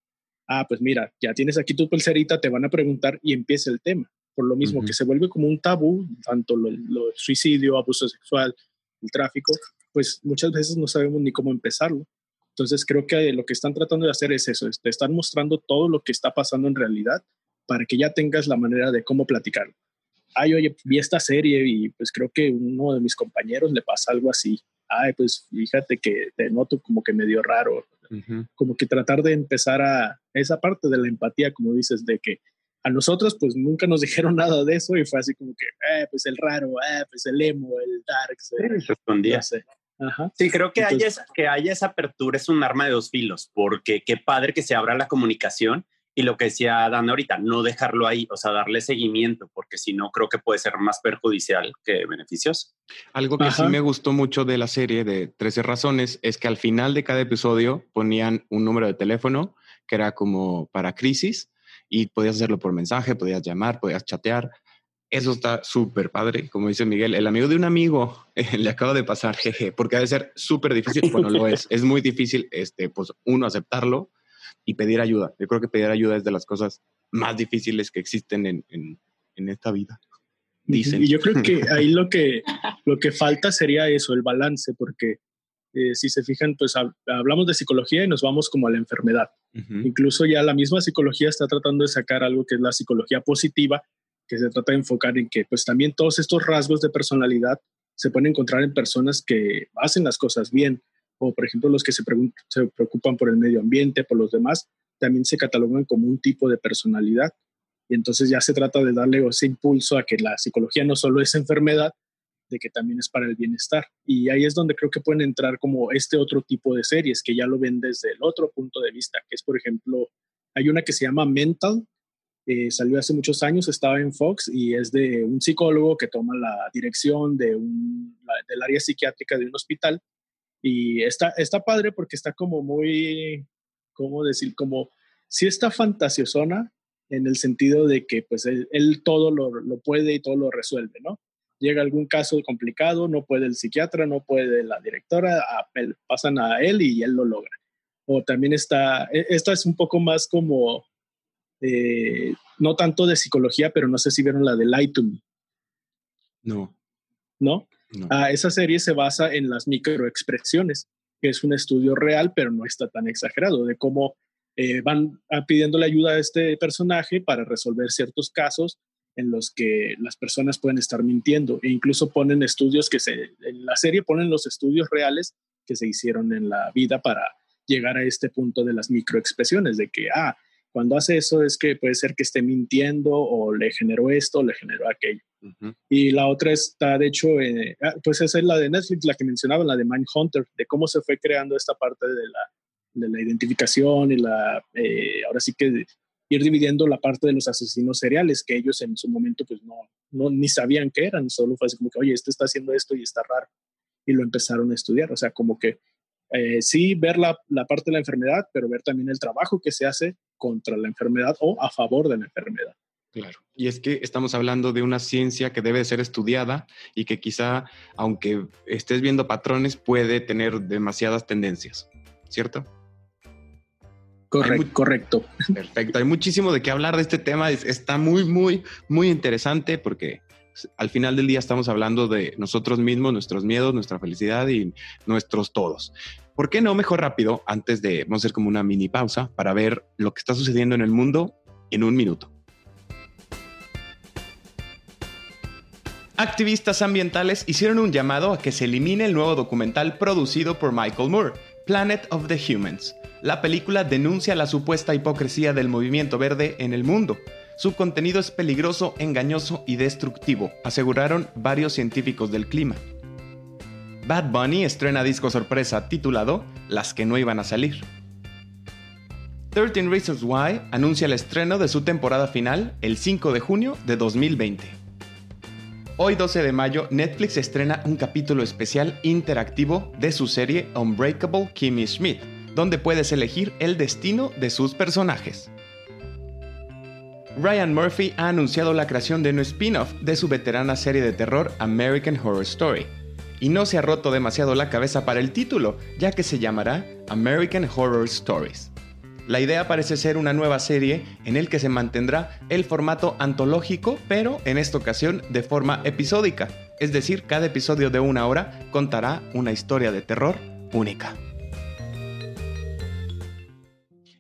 Ah, pues mira, ya tienes aquí tu pulserita, te van a preguntar y empieza el tema. Por lo mismo que se vuelve como un tabú, tanto lo, suicidio, abuso sexual, el tráfico, pues muchas veces no sabemos ni cómo empezarlo. Entonces creo que lo que están tratando de hacer es eso, es te están mostrando todo lo que está pasando en realidad para que ya tengas la manera de cómo platicarlo. Ay, oye, vi esta serie y pues creo que uno de mis compañeros le pasa algo así. Ay, pues fíjate que te noto como que medio raro como que tratar de empezar a esa parte de la empatía, como dices, de que a nosotros pues nunca nos [LAUGHS] dijeron nada de eso y fue así como que, eh, pues el raro, eh, pues el emo, el dark. Sí, se escondía. Sí, creo que, haya, que haya esa apertura es un arma de dos filos, porque qué padre que se abra la comunicación y lo que decía Dan ahorita, no dejarlo ahí, o sea, darle seguimiento, porque si no, creo que puede ser más perjudicial que beneficioso. Algo que sí me gustó mucho de la serie de 13 razones es que al final de cada episodio ponían un número de teléfono que era como para crisis y podías hacerlo por mensaje, podías llamar, podías chatear. Eso está súper padre, como dice Miguel. El amigo de un amigo [LAUGHS] le acaba de pasar, jeje, porque debe ser súper difícil. Bueno, lo es. Es muy difícil, este, pues, uno aceptarlo y pedir ayuda. Yo creo que pedir ayuda es de las cosas más difíciles que existen en, en, en esta vida. Dicen. Y yo creo que [LAUGHS] ahí lo que, lo que falta sería eso, el balance, porque eh, si se fijan, pues hablamos de psicología y nos vamos como a la enfermedad. Incluso ya la misma psicología está tratando de sacar algo que es la psicología positiva, que se trata de enfocar en que pues también todos estos rasgos de personalidad se pueden encontrar en personas que hacen las cosas bien, o por ejemplo los que se, se preocupan por el medio ambiente, por los demás, también se catalogan como un tipo de personalidad. Y entonces ya se trata de darle ese impulso a que la psicología no solo es enfermedad, de que también es para el bienestar. Y ahí es donde creo que pueden entrar como este otro tipo de series que ya lo ven desde el otro punto de vista, que es, por ejemplo, hay una que se llama Mental, eh, salió hace muchos años, estaba en Fox y es de un psicólogo que toma la dirección de un, del área psiquiátrica de un hospital. Y está, está padre porque está como muy, ¿cómo decir? Como, si está fantasiosona en el sentido de que pues él, todo lo, lo, puede y todo lo resuelve, ¿no? llega algún caso complicado, no puede el psiquiatra, no puede la directora, pasan a él y él lo logra. O también está, e, esta es un poco más como, eh, no tanto de psicología, pero no sé si vieron la de Light to Me. No. ¿No? Ah, esa serie se basa en las microexpresiones, que es un estudio real, pero no está tan exagerado, de cómo eh, van pidiéndole ayuda a este personaje para resolver ciertos casos en los que las personas pueden estar mintiendo e incluso ponen estudios que se, en la serie ponen los estudios reales que se hicieron en la vida para llegar a este punto de las microexpresiones, de que, ah, cuando hace eso es que puede ser que esté mintiendo o le generó esto o le generó aquello. Y la otra está, de hecho, eh, ah, pues esa es la de Netflix, la que mencionaba, la de Mindhunter, de cómo se fue creando esta parte de la, de la identificación y la, eh, ahora sí que ir dividiendo la parte de los asesinos seriales, que ellos en su momento pues no, no ni sabían qué eran, solo fue así como que, oye, este está haciendo esto y está raro. Y lo empezaron a estudiar, o sea, como que eh, sí ver la, la, parte de la enfermedad, pero ver también el trabajo que se hace contra la enfermedad o a favor de la enfermedad. Claro. Y es que estamos hablando de una ciencia que debe ser estudiada y que quizá, aunque estés viendo patrones, puede tener demasiadas tendencias, ¿cierto? Correcto, Perfecto. Hay muchísimo de qué hablar de este tema. está muy, muy, muy interesante porque al final del día estamos hablando de nosotros mismos, nuestros miedos, nuestra felicidad y nuestros todos. ¿Por qué no mejor rápido, antes de, vamos a hacer como una mini pausa para ver lo que está sucediendo en el mundo en un minuto? Activistas ambientales hicieron un llamado a que se elimine el nuevo documental producido por Michael Moore, Planet of the Humans la película denuncia la supuesta hipocresía del movimiento verde en el mundo. Su contenido es peligroso, engañoso y destructivo, aseguraron varios científicos del clima. Bad Bunny estrena disco sorpresa titulado Las que no iban a salir. 13 Reasons Why anuncia el estreno de su temporada final el 5 de junio de 2020. Hoy 12 de mayo, Netflix estrena un capítulo especial interactivo de su serie Unbreakable Kimmy Schmidt, donde puedes elegir el destino de sus personajes. Ryan Murphy ha anunciado la creación de un spin-off de su veterana serie de terror American Horror Story, y no se ha roto demasiado la cabeza para el título, ya que se llamará American Horror Stories. La idea parece ser una nueva serie en el que se mantendrá el formato antológico, pero en esta ocasión de forma episódica, es decir, cada episodio de una hora contará una historia de terror única.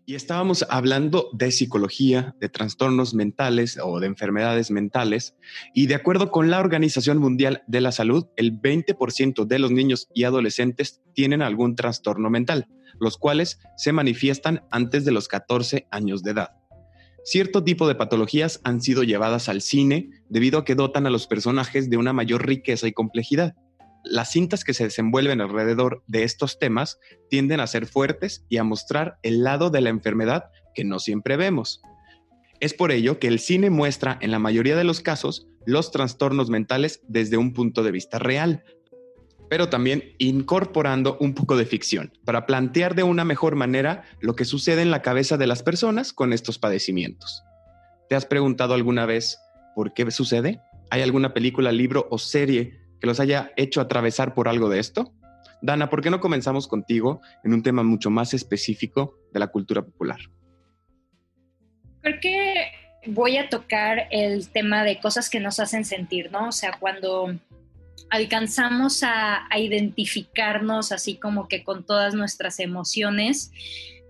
Y estábamos hablando de psicología, de trastornos mentales o de enfermedades mentales. Y de acuerdo con la Organización Mundial de la Salud, el 20% de los niños y adolescentes tienen algún trastorno mental, los cuales se manifiestan antes de los 14 años de edad. Cierto tipo de patologías han sido llevadas al cine debido a que dotan a los personajes de una mayor riqueza y complejidad las cintas que se desenvuelven alrededor de estos temas tienden a ser fuertes y a mostrar el lado de la enfermedad que no siempre vemos. Es por ello que el cine muestra en la mayoría de los casos los trastornos mentales desde un punto de vista real, pero también incorporando un poco de ficción para plantear de una mejor manera lo que sucede en la cabeza de las personas con estos padecimientos. ¿Te has preguntado alguna vez por qué sucede? ¿Hay alguna película, libro o serie que los haya hecho atravesar por algo de esto? Dana, ¿por qué no comenzamos contigo en un tema mucho más específico de la cultura popular? Creo que voy a tocar el tema de cosas que nos hacen sentir, ¿no? O sea, cuando alcanzamos a, identificarnos así como que con todas nuestras emociones,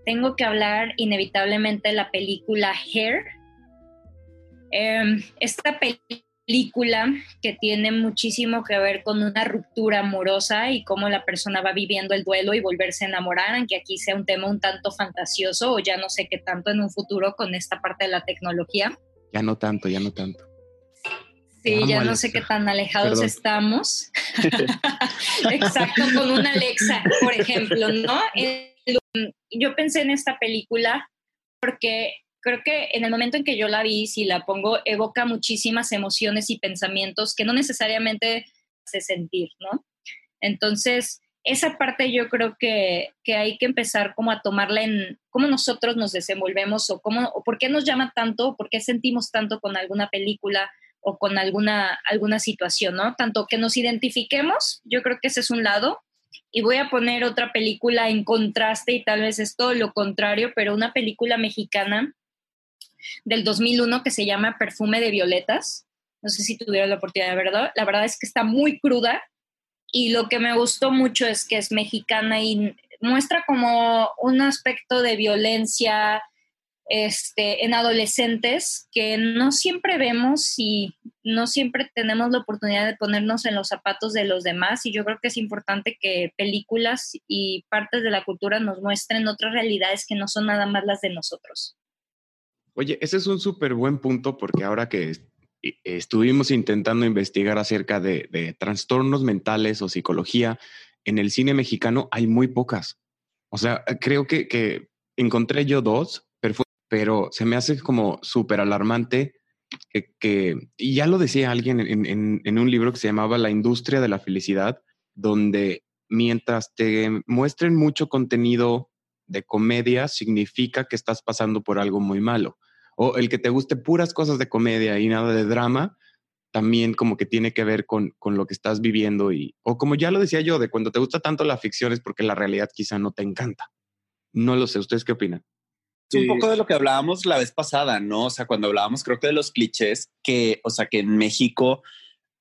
tengo que hablar inevitablemente de la película Hair. Em, esta película que tiene muchísimo que ver con una ruptura amorosa y cómo la persona va viviendo el duelo y volverse a enamorar, aunque aquí sea un tema un tanto fantasioso o ya no sé qué tanto en un futuro con esta parte de la tecnología. Ya no tanto, ya no tanto. Sí, ya no sé qué tan alejados estamos. [LAUGHS] Exacto, con una Alexa, por ejemplo, ¿no? [LAUGHS] Yo pensé en esta película porque creo que en el momento en que yo la vi, si la pongo, evoca muchísimas emociones y pensamientos que no necesariamente se sentir, ¿no? Entonces, esa parte yo creo que, que, hay que empezar como a tomarla en cómo nosotros nos desenvolvemos o, cómo, o por qué nos llama tanto, o por qué sentimos tanto con alguna película o con alguna, alguna situación, ¿no? Tanto que nos identifiquemos, yo creo que ese es un lado, y voy a poner otra película en contraste y tal vez es todo lo contrario, pero una película mexicana del 2001 que se llama Perfume de Violetas. No sé si tuvieron la oportunidad de verlo. La verdad es que está muy cruda y lo que me gustó mucho es que es mexicana y muestra como un aspecto de violencia, este, en adolescentes que no siempre vemos y no siempre tenemos la oportunidad de ponernos en los zapatos de los demás y yo creo que es importante que películas y partes de la cultura nos muestren otras realidades que no son nada más las de nosotros. Oye, ese es un súper buen punto porque ahora que estuvimos intentando investigar acerca de, trastornos mentales o psicología, en el cine mexicano hay muy pocas. O sea, creo que, que encontré yo dos pero se me hace como súper alarmante que, y ya lo decía alguien en, un libro que se llamaba La industria de la felicidad, donde mientras te muestren mucho contenido de comedia, significa que estás pasando por algo muy malo. O el que te guste puras cosas de comedia y nada de drama, también como que tiene que ver con, con lo que estás viviendo y, o como ya lo decía yo, de cuando te gusta tanto la ficción es porque la realidad quizá no te encanta. No lo sé, ¿ustedes qué opinan? Es un poco de lo que hablábamos la vez pasada, ¿no? O sea, cuando hablábamos creo que de los clichés, que, o sea, que en México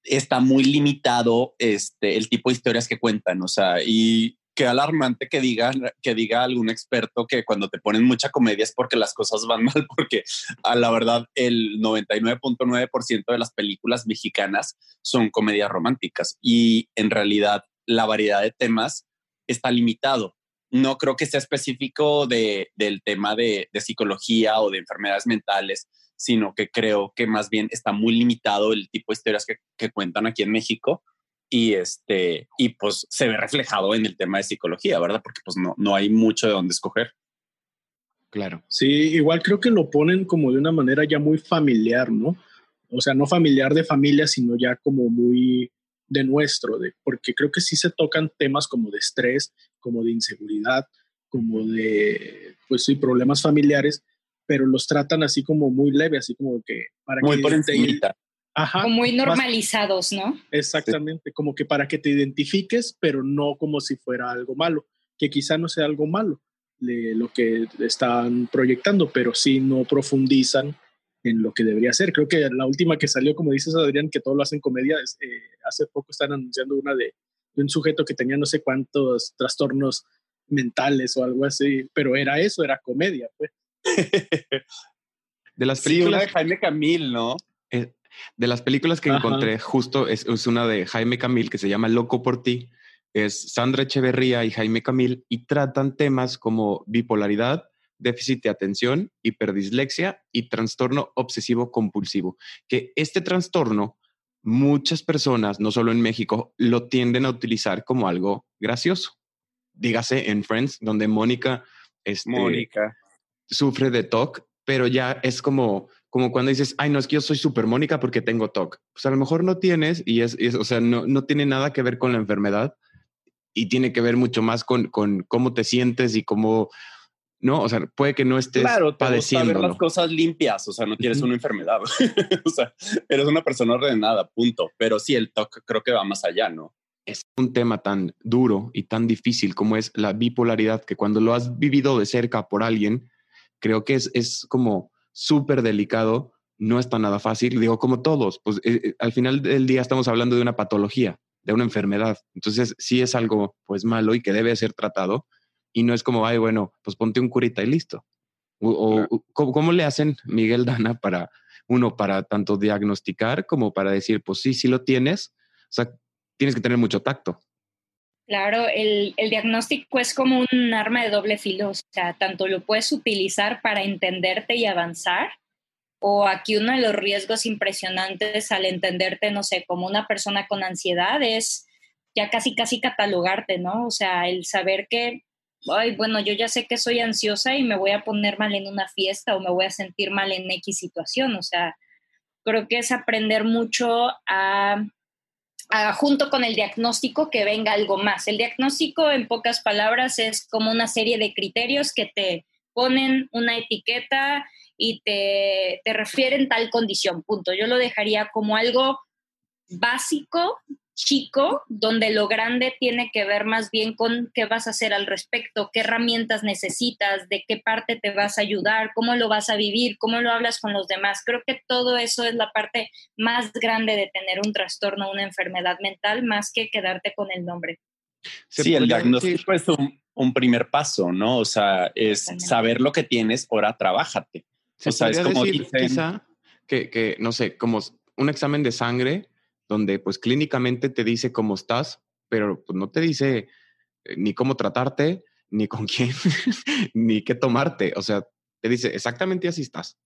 está muy limitado este, el tipo de historias que cuentan, o sea, y qué alarmante que diga, que diga algún experto que cuando te ponen mucha comedia es porque las cosas van [LAUGHS] mal, porque a la verdad el 99.9% de las películas mexicanas son comedias románticas y en realidad la variedad de temas está limitado. No creo que sea específico de, del tema de, psicología o de enfermedades mentales, sino que creo que más bien está muy limitado el tipo de historias que, cuentan aquí en México y este y pues se ve reflejado en el tema de psicología, ¿verdad? Porque pues no, no hay mucho de dónde escoger. Claro. Sí, igual creo que lo ponen como de una manera ya muy familiar, ¿no? O sea, no familiar de familia, sino ya como muy de nuestro, de, porque creo que sí se tocan temas como de estrés, como de inseguridad, como de, pues sí, problemas familiares, pero los tratan así como muy leve, así como que para muy por encima. Ajá. muy normalizados, ¿no? Exactamente, como que para que te identifiques, pero no como si fuera algo malo, que quizá no sea algo malo lo que están proyectando, pero sí no profundizan en lo que debería ser. Creo que la última que salió, como dices Adrián, que todo lo hacen comedia, eh, hace poco están anunciando una de, un sujeto que tenía no sé cuántos trastornos mentales o algo así, pero era eso, era comedia, pues. [LAUGHS] de las películas de Jaime Camil, ¿no? Eh, de las películas que encontré, justo es, es, una de Jaime Camil que se llama Loco por ti. Es Sandra Echeverría y Jaime Camil y tratan temas como bipolaridad, déficit de atención, hiperdislexia y trastorno obsesivo compulsivo, que este trastorno muchas personas, no solo en México, lo tienden a utilizar como algo gracioso. Dígase en Friends, donde Mónica, este, Mónica. sufre de TOC, pero ya es como, como cuando dices, ay, no, es que yo soy súper Mónica porque tengo TOC. Pues a lo mejor no tienes y es, o sea, no, no tiene nada que ver con la enfermedad y tiene que ver mucho más con, con cómo te sientes y cómo ¿no? O sea, puede que no estés claro, padeciendo. ver las cosas limpias, o sea, no tienes una enfermedad, [LAUGHS] o sea, eres una persona ordenada, punto. Pero sí, el TOC creo que va más allá, ¿no? Es un tema tan duro y tan difícil como es la bipolaridad, que cuando lo has vivido de cerca por alguien, creo que es, es como, súper delicado, no está nada fácil. Digo, como todos, pues eh, eh, al final del día estamos hablando de una patología, de una enfermedad. Entonces, sí es algo pues malo y que debe ser tratado. Y no es como, ay, bueno, pues ponte un curita y listo. O, ¿cómo, le hacen Miguel Dana para, uno, para tanto diagnosticar como para decir, pues sí, sí lo tienes? O sea, tienes que tener mucho tacto. Claro, el, el, diagnóstico es como un arma de doble filo, o sea, tanto lo puedes utilizar para entenderte y avanzar, o aquí uno de los riesgos impresionantes al entenderte, no sé, como una persona con ansiedad es ya casi, casi catalogarte, ¿no? O sea, el saber que, ay, bueno, yo ya sé que soy ansiosa y me voy a poner mal en una fiesta o me voy a sentir mal en X situación, o sea, creo que es aprender mucho a, junto con el diagnóstico que venga algo más. El diagnóstico, en pocas palabras, es como una serie de criterios que te ponen una etiqueta y te, te refieren tal condición, punto. Yo lo dejaría como algo básico, chico, donde lo grande tiene que ver más bien con qué vas a hacer al respecto, qué herramientas necesitas, de qué parte te vas a ayudar, cómo lo vas a vivir, cómo lo hablas con los demás. Creo que todo eso es la parte más grande de tener un trastorno, una enfermedad mental, más que quedarte con el nombre. Sí, el diagnóstico es un, un, primer paso, ¿no? O sea, es saber lo que tienes, ahora trabájate. O sea, es como decir, quizá que, que, no sé, como un examen de sangre donde pues clínicamente te dice cómo estás, pero pues, no te dice eh, ni cómo tratarte, ni con [LAUGHS] quién, ni qué tomarte. O sea, te dice exactamente así estás.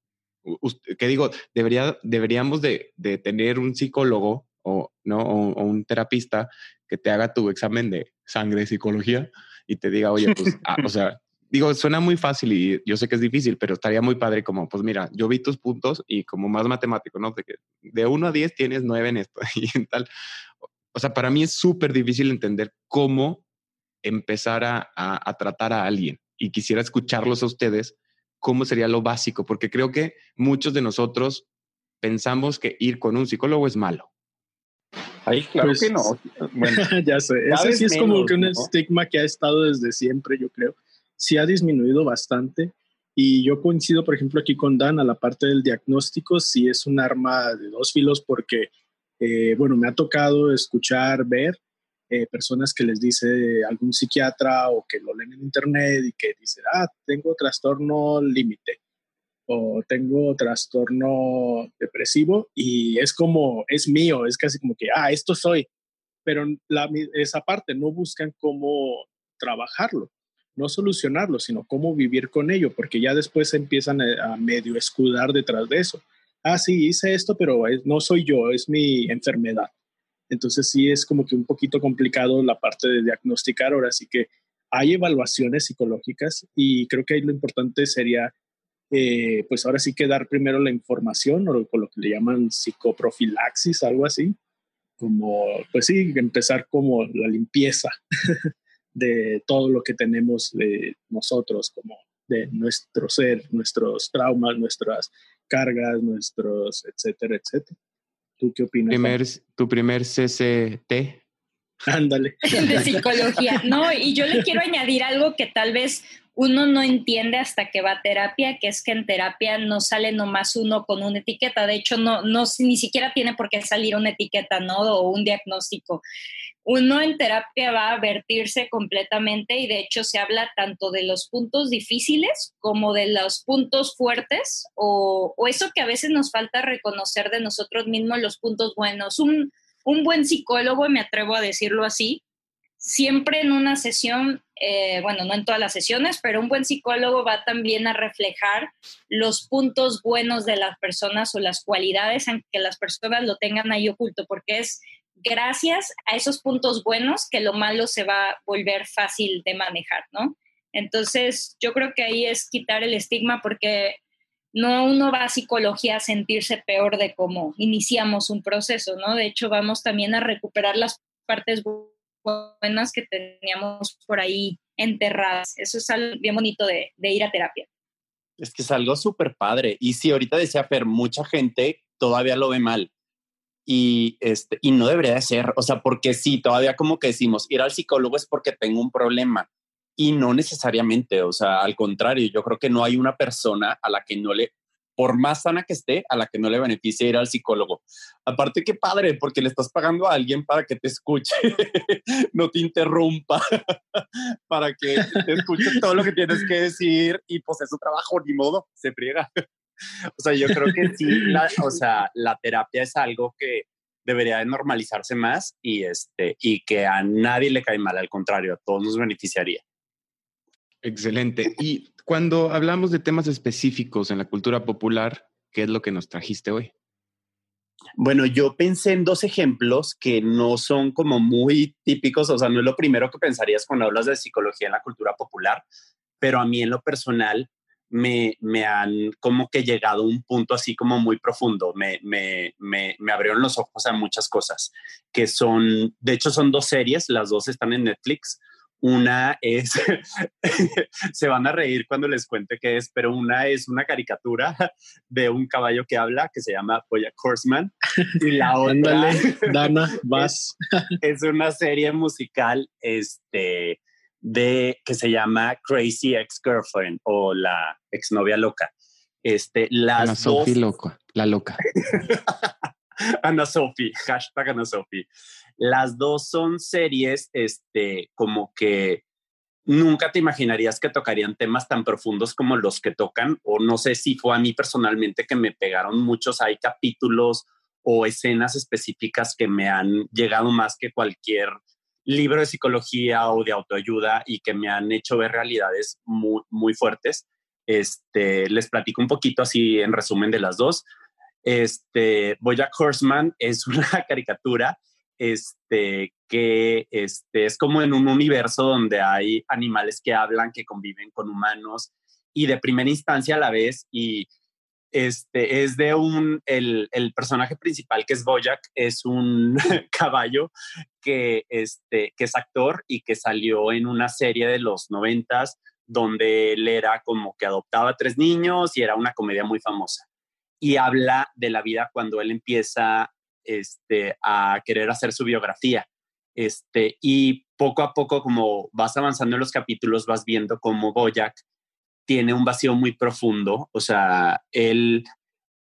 Que digo, debería, deberíamos de, de tener un psicólogo o, ¿no? O, un terapista que te haga tu examen de sangre, psicología y te diga, oye, pues, ah, o [LAUGHS] sea, digo, suena muy fácil y yo sé que es difícil, pero estaría muy padre como, pues mira, yo vi tus puntos y como más matemático, ¿no? De que de 1 a 10 tienes 9 en esto [LAUGHS] y en tal. O sea, para mí es súper difícil entender cómo empezar a, a, tratar a alguien y quisiera escucharlos a ustedes, cómo sería lo básico, porque creo que muchos de nosotros pensamos que ir con un psicólogo es malo. Ay, claro pues que no. [LAUGHS] Bueno, ya sé. Ese sí es como que un estigma que ha estado desde siempre, yo creo sí ha disminuido bastante. Y yo coincido, por ejemplo, aquí con Dan, a la parte del diagnóstico, sí es un arma de dos filos porque, eh, bueno, me ha tocado escuchar, ver eh, personas que les dice algún psiquiatra o que lo leen en internet y que dicen, ah, tengo trastorno límite o tengo trastorno depresivo y es como, es mío, es casi como que, ah, esto soy. Pero la, esa parte no buscan cómo trabajarlo no solucionarlo, sino cómo vivir con ello, porque ya después empiezan a, medio escudar detrás de eso. Ah, sí, hice esto, pero no soy yo, es mi enfermedad. Entonces sí es como que un poquito complicado la parte de diagnosticar. Ahora sí que hay evaluaciones psicológicas y creo que ahí lo importante sería, eh, pues ahora sí que dar primero la información o con lo que le llaman psicoprofilaxis, algo así, como, pues sí, empezar como la limpieza [LAUGHS] de todo lo que tenemos de nosotros, como de nuestro ser, nuestros traumas, nuestras cargas, nuestros, etcétera, etcétera. ¿Tú qué opinas? Primer, tu primer CCT. Ándale. De psicología. No, y yo le quiero añadir algo que tal vez uno no entiende hasta que va a terapia, que es que en terapia no sale nomás uno con una etiqueta. De hecho, no, no ni siquiera tiene por qué salir una etiqueta, ¿no? O un diagnóstico uno en terapia va a vertirse completamente y de hecho se habla tanto de los puntos difíciles como de los puntos fuertes o, eso que a veces nos falta reconocer de nosotros mismos los puntos buenos. Un, un buen psicólogo, me atrevo a decirlo así, siempre en una sesión, eh, bueno, no en todas las sesiones, pero un buen psicólogo va también a reflejar los puntos buenos de las personas o las cualidades, aunque las personas lo tengan ahí oculto, porque es gracias a esos puntos buenos que lo malo se va a volver fácil de manejar, ¿no? Entonces, yo creo que ahí es quitar el estigma porque no uno va a psicología a sentirse peor de cómo iniciamos un proceso, ¿no? De hecho, vamos también a recuperar las partes buenas que teníamos por ahí enterradas. Eso es algo bien bonito de, ir a terapia. Es que es algo súper padre. Y sí, ahorita decía Fer, mucha gente todavía lo ve mal y, este, y no debería de ser, o sea, porque sí, todavía como que decimos, ir al psicólogo es porque tengo un problema y no necesariamente, o sea, al contrario, yo creo que no hay una persona a la que no le por más sana que esté, a la que no le beneficia ir al psicólogo. Aparte, qué padre, porque le estás pagando a alguien para que te escuche, [LAUGHS] no te interrumpa, [LAUGHS] para que te escuche todo lo que tienes que decir y pues es su trabajo, ni modo, se friega. [LAUGHS] o sea, yo creo que sí, la, o sea, la terapia es algo que debería de normalizarse más y, este, y que a nadie le cae mal, al contrario, a todos nos beneficiaría. Excelente. Y cuando hablamos de temas específicos en la cultura popular, ¿qué es lo que nos trajiste hoy? Bueno, yo pensé en dos ejemplos que no son como muy típicos, o sea, no es lo primero que pensarías cuando hablas de psicología en la cultura popular, pero a mí en lo personal me, me han como que llegado a un punto así como muy profundo, me, me, me, me abrieron los ojos a muchas cosas, que son, de hecho son dos series, las dos están en Netflix, una es, [LAUGHS] se van a reír cuando les cuente qué es, pero una es una caricatura de un caballo que habla que se llama Boya Horseman. [LAUGHS] Y la otra, Dana, [LAUGHS] vas. Es, una serie musical este, de, que se llama Crazy Ex-Girlfriend o La Exnovia Loca. Este, las Ana Sophie loca, la loca. Ana Sophie, hashtag Ana Sophie. Las dos son series, este, como que nunca te imaginarías que tocarían temas tan profundos como los que tocan, o no sé si fue a mí personalmente que me pegaron muchos, hay capítulos o escenas específicas que me han llegado más que cualquier libro de psicología o de autoayuda y que me han hecho ver realidades muy, muy fuertes. Este, les platico un poquito así en resumen de las dos. Este, Bojack Horseman es [LAUGHS] una caricatura este, que este, es como en un universo donde hay animales que hablan, que conviven con humanos y de primera instancia a la vez y este, es de un, el, el personaje principal que es Bojack, es un [LAUGHS] caballo que, este, que es actor y que salió en una serie de los noventas donde él era como que adoptaba tres niños y era una comedia muy famosa. Y habla de la vida cuando él empieza este, a querer hacer su biografía. Este, y poco a poco, como vas avanzando en los capítulos, vas viendo cómo Boyack tiene un vacío muy profundo. O sea, él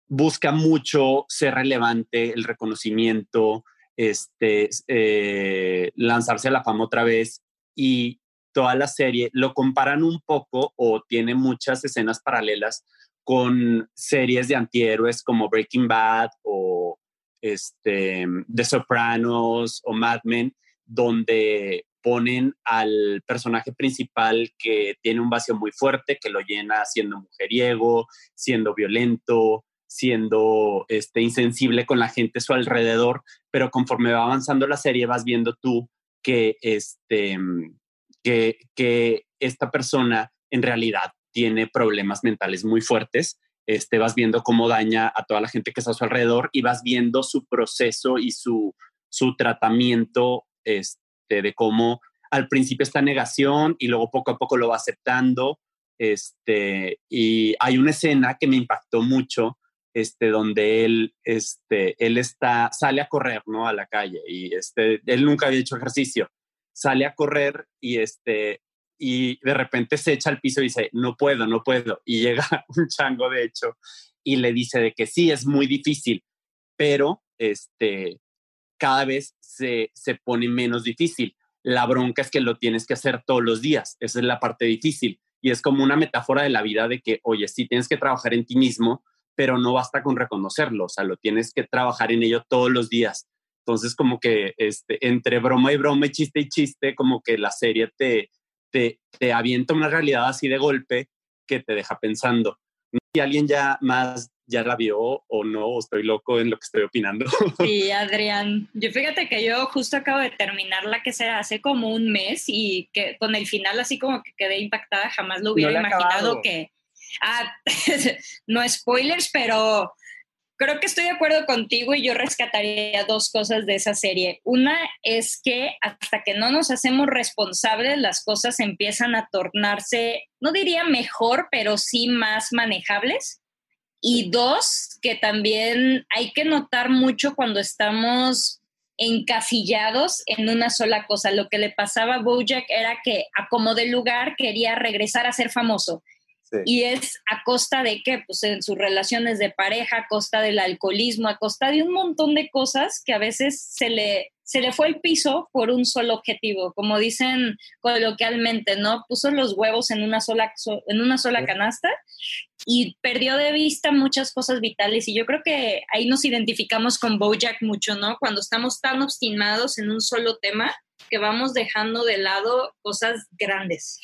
busca mucho ser relevante, el reconocimiento, este, eh, lanzarse a la fama otra vez y toda la serie lo comparan un poco o tiene muchas escenas paralelas con series de antihéroes como Breaking Bad o este, The Sopranos o Mad Men, donde ponen al personaje principal que tiene un vacío muy fuerte, que lo llena siendo mujeriego, siendo violento, siendo este, insensible con la gente a su alrededor, pero conforme va avanzando la serie vas viendo tú que, este, que, que esta persona en realidad tiene problemas mentales muy fuertes este, vas viendo cómo daña a toda la gente que está a su alrededor y vas viendo su proceso y su, su tratamiento este, de cómo al principio está negación y luego poco a poco lo va aceptando. Este, y hay una escena que me impactó mucho, este, donde él, este, él está, sale a correr, ¿no? A la calle y este, él nunca había hecho ejercicio. Sale a correr y este, y de repente se echa al piso y dice, no puedo, no puedo. Y llega [LAUGHS] un chango, de hecho, y le dice de que sí, es muy difícil, pero este, cada vez se, se pone menos difícil. La bronca es que lo tienes que hacer todos los días. Esa es la parte difícil. Y es como una metáfora de la vida de que, oye, sí tienes que trabajar en ti mismo, pero no basta con reconocerlo. O sea, lo tienes que trabajar en ello todos los días. Entonces, como que este, entre broma y broma y chiste y chiste, como que la serie te, te, te avienta una realidad así de golpe que te deja pensando. Si alguien ya más ya la vio o no, o estoy loco en lo que estoy opinando. [LAUGHS] Sí, Adrián. Yo fíjate que yo justo acabo de terminar la que será hace como un mes y que con el final así como que quedé impactada, jamás lo hubiera imaginado que... Ah, [LAUGHS] no spoilers, pero creo que estoy de acuerdo contigo y yo rescataría dos cosas de esa serie. Una es que hasta que no nos hacemos responsables, las cosas empiezan a tornarse, no diría mejor, pero sí más manejables. Y dos, que también hay que notar mucho cuando estamos encasillados en una sola cosa. Lo que le pasaba a Bojack era que a como de lugar quería regresar a ser famoso Y es a costa de qué? Pues en sus relaciones de pareja, a costa del alcoholismo, a costa de un montón de cosas que a veces se le, se le fue el piso por un solo objetivo, como dicen coloquialmente, ¿no? Puso los huevos en una sola, en una sola canasta y perdió de vista muchas cosas vitales y yo creo que ahí nos identificamos con Bojack mucho, ¿no? Cuando estamos tan obstinados en un solo tema que vamos dejando de lado cosas grandes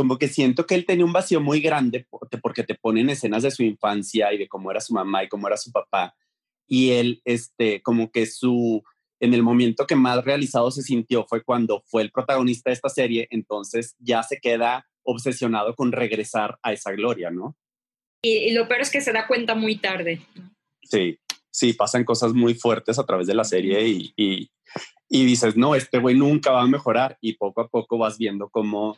como que siento que él tenía un vacío muy grande porque te ponen escenas de su infancia y de cómo era su mamá y cómo era su papá. Y él, este, como que su, en el momento que más realizado se sintió fue cuando fue el protagonista de esta serie, entonces ya se queda obsesionado con regresar a esa gloria, ¿no? Y, lo peor es que se da cuenta muy tarde. Sí, sí, pasan cosas muy fuertes a través de la serie y, y, y dices, no, este güey nunca va a mejorar y poco a poco vas viendo cómo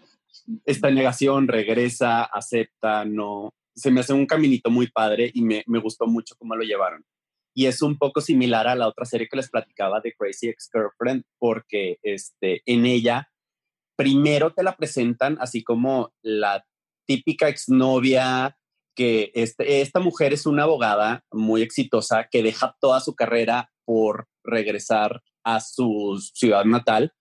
esta negación regresa, acepta, no. Se me hace un caminito muy padre y me, me gustó mucho cómo lo llevaron. Y es un poco similar a la otra serie que les platicaba de Crazy Ex-Girlfriend, porque este, en ella primero te la presentan así como la típica exnovia que este, esta mujer es una abogada muy exitosa que deja toda su carrera por regresar a su ciudad natal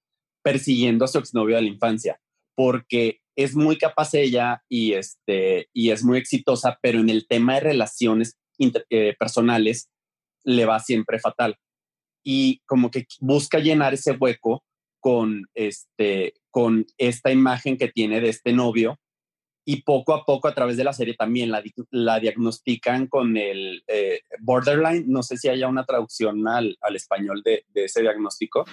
persiguiendo a su exnovio de la infancia porque es muy capaz ella y, este, y es muy exitosa, pero en el tema de relaciones eh, personales le va siempre fatal. Y como que busca llenar ese hueco con, este, con esta imagen que tiene de este novio y poco a poco a través de la serie también la, la diagnostican con el eh, borderline, no sé si haya una traducción al, al español de, de, ese diagnóstico,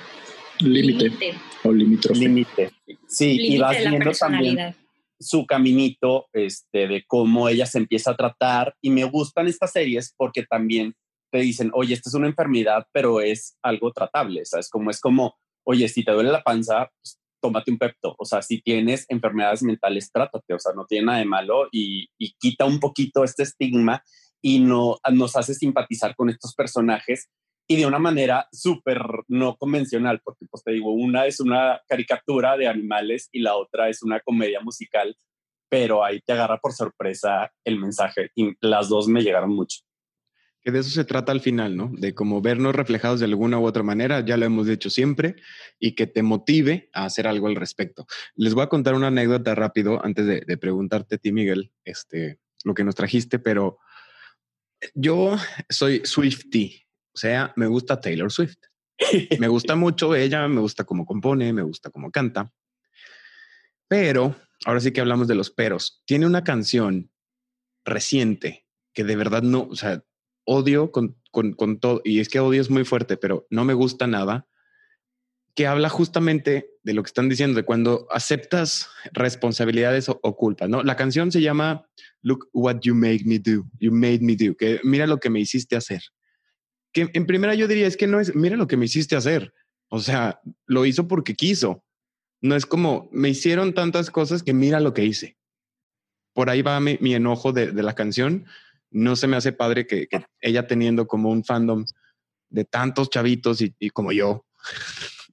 Límite. O limítrofe. Límite. Sí, y vas viendo también su caminito este, de cómo ella se empieza a tratar. Y me gustan estas series porque también te dicen, oye, esta es una enfermedad, pero es algo tratable. ¿Sabes? Como es como, oye, si te duele la panza, pues, tómate un pepto. O sea, si tienes enfermedades mentales, trátate. O sea, no tiene nada de malo y, y quita un poquito este estigma y no, nos hace simpatizar con estos personajes y de una manera súper no convencional, porque pues te digo, una es una caricatura de animales y la otra es una comedia musical, pero ahí te agarra por sorpresa el mensaje y las dos me llegaron mucho. Que de eso se trata al final, ¿no? De cómo vernos reflejados de alguna u otra manera, ya lo hemos dicho siempre, y que te motive a hacer algo al respecto. Les voy a contar una anécdota rápido antes de, de preguntarte a ti, Miguel, este, lo que nos trajiste, pero yo soy Swifty, sea, me gusta Taylor Swift. me gusta [LAUGHS] mucho ella, me gusta cómo compone, me gusta cómo canta. Pero, ahora sí que hablamos de los peros. Tiene una canción reciente que de verdad no, o sea, odio con, con, todo, y es que odio es muy fuerte, pero no me gusta nada, que habla justamente de lo que están diciendo, de cuando aceptas responsabilidades o, o culpas, ¿no? La canción se llama Look What You Made Me Do, You Made Me Do, que mira lo que me hiciste hacer en primera yo diría, es que no es, mira lo que me hiciste hacer. O sea, lo hizo porque quiso. No es como, me hicieron tantas cosas que mira lo que hice. Por ahí va mi, enojo de, la canción. No se me hace padre que, ella teniendo como un fandom de tantos chavitos y, como yo,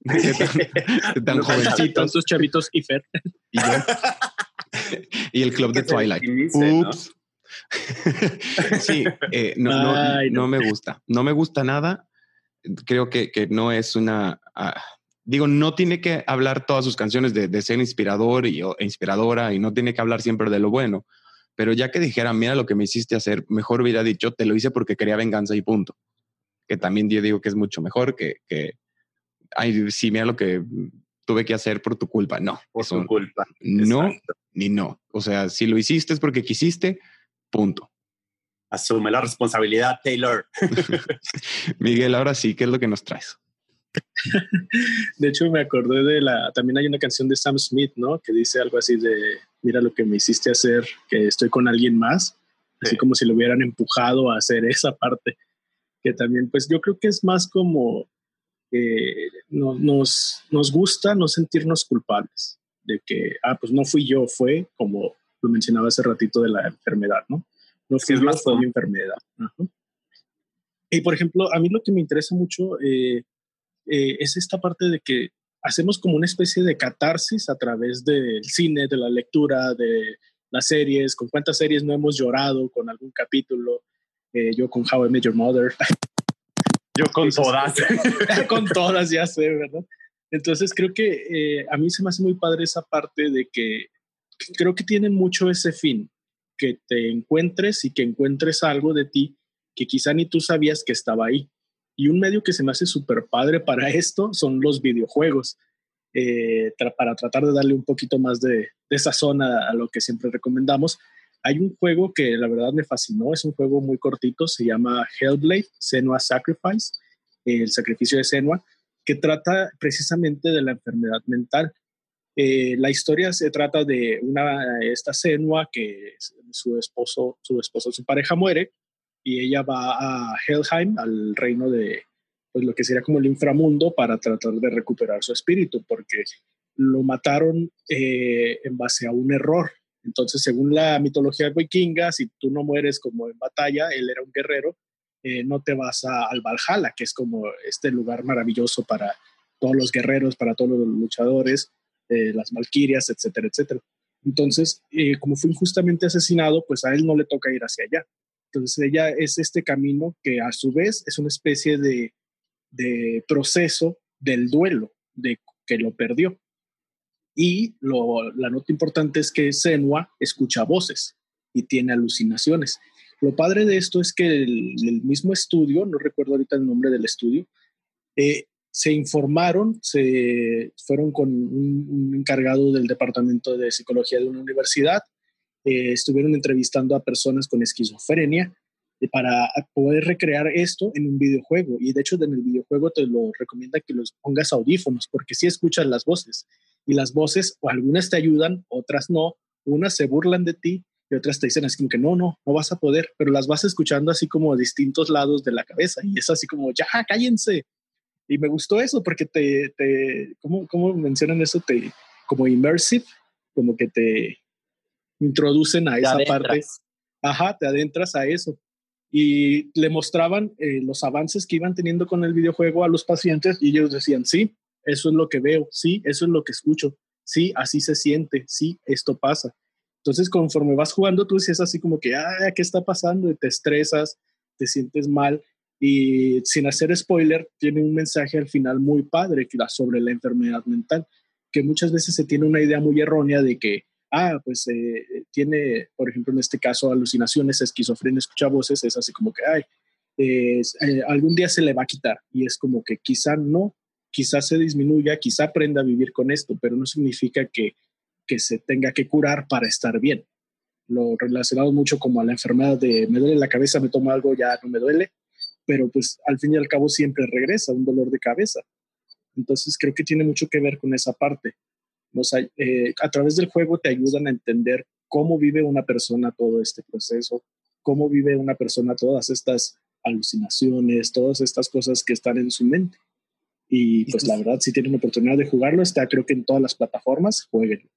[LAUGHS] de tan, [LAUGHS] jovencitos. Tantos chavitos y Fer. Y, [LAUGHS] y el club de Twilight. Ups. [LAUGHS] sí, eh, no, no, me gusta. No me gusta nada. Creo que, que no es una... Ah, digo, no tiene que hablar todas sus canciones de, ser inspirador y, o, e inspiradora y no tiene que hablar siempre de lo bueno. Pero ya que dijera, mira lo que me hiciste hacer, mejor hubiera dicho, te lo hice porque quería venganza y punto. Que también yo digo que es mucho mejor que, que ay, sí, mira lo que tuve que hacer por tu culpa. No. Por su culpa. No, ni no. O sea, si lo hiciste es porque quisiste, Punto. Asume la responsabilidad, Taylor. [LAUGHS] Miguel, ahora sí, ¿qué es lo que nos traes? [LAUGHS] de hecho, me acordé de la. También hay una canción de Sam Smith, ¿no? Que dice algo así de: Mira lo que me hiciste hacer, que estoy con alguien más. Así como si lo hubieran empujado a hacer [LAUGHS] esa parte. Que también, pues yo creo que es más como que nos, nos gusta no sentirnos culpables de que, ah, pues no fui yo, fue como lo mencionaba hace ratito de la enfermedad, ¿no? No fue, más fue mi enfermedad. Y por ejemplo, a mí lo que me interesa mucho eh, eh, es esta parte de que hacemos como una especie de catarsis a través del cine, de la lectura, de las series, con cuántas series no hemos llorado con algún capítulo, eh, yo con How I Met Your Mother. yo con todas. [LAUGHS] con todas, ya sé, ¿verdad? Entonces creo que eh, a mí se me hace muy padre esa parte de que creo que tienen mucho ese fin, que te encuentres y que encuentres algo de ti que quizá ni tú sabías que estaba ahí. Y un medio que se me hace súper padre para [LAUGHS] esto son los videojuegos, eh, para tratar de darle un poquito más de, de esa zona a lo que siempre recomendamos. Hay un juego que la verdad me fascinó, es un juego muy cortito, se llama Hellblade, Senua Sacrifice, el sacrificio de Senua, que trata precisamente de la enfermedad mental. Eh, la historia se trata de una, esta Senua que su esposo, su esposo, su pareja muere y ella va a Helheim, al reino de pues lo que sería como el inframundo para tratar de recuperar su espíritu, porque lo mataron eh, en base a un error. Entonces, según la mitología vikinga, si tú no mueres como en batalla, él era un guerrero, eh, no te vas a, al Valhalla, que es como este lugar maravilloso para todos los guerreros, para todos los luchadores, eh, las valquirias, etcétera, etcétera. Entonces, como fue injustamente asesinado, pues a él no le toca ir hacia allá. Entonces ella es este camino que a su vez es una especie de, proceso del duelo, de que lo perdió. Y la nota importante es que Senua escucha voces y tiene alucinaciones. Lo padre de esto es que el, mismo estudio, no recuerdo ahorita el nombre del estudio, eh, se informaron, se fueron con un, encargado del departamento de psicología de una universidad eh, estuvieron entrevistando a personas con esquizofrenia eh, para poder recrear esto en un videojuego. Y de hecho, en el videojuego te lo recomienda que los pongas audífonos, porque si escuchas las voces. Y las voces, o algunas te ayudan, otras no. Unas se burlan de ti y otras te dicen así como que no, no, no vas a poder, pero las vas escuchando así como a distintos lados de la cabeza. Y es así como, ya, cállense. Y me gustó eso porque te, te ¿cómo, cómo mencionan eso? Te, como immersive, como que te, introducen a esa parte. Ajá, te adentras a eso. Y le mostraban eh, los avances que iban teniendo con el videojuego a los pacientes y ellos decían, sí, eso es lo que veo, sí, eso es lo que escucho, sí, así se siente, sí, esto pasa. Entonces, conforme vas jugando, tú dices así como que, ah, ¿qué está pasando? Y te estresas, te sientes mal. Y sin hacer spoiler, tiene un mensaje al final muy padre sobre la enfermedad mental, que muchas veces se tiene una idea muy errónea de que ah, pues eh, tiene, por ejemplo, en este caso, alucinaciones, esquizofrenia, escucha voces, es así como que, ay, eh, algún día se le va a quitar. Y es como que quizá no, quizá se disminuya, quizá aprenda a vivir con esto, pero no significa que, que se tenga que curar para estar bien. Lo relacionado mucho como a la enfermedad de me duele la cabeza, me tomo algo, ya no me duele, pero pues al fin y al cabo siempre regresa un dolor de cabeza. Entonces creo que tiene mucho que ver con esa parte. Eh, a través del juego te ayudan a entender cómo vive una persona todo este proceso, cómo vive una persona todas estas alucinaciones, todas estas cosas que están en su mente. Y pues la verdad, si tienen oportunidad de jugarlo, está creo que en todas las plataformas, jueguen.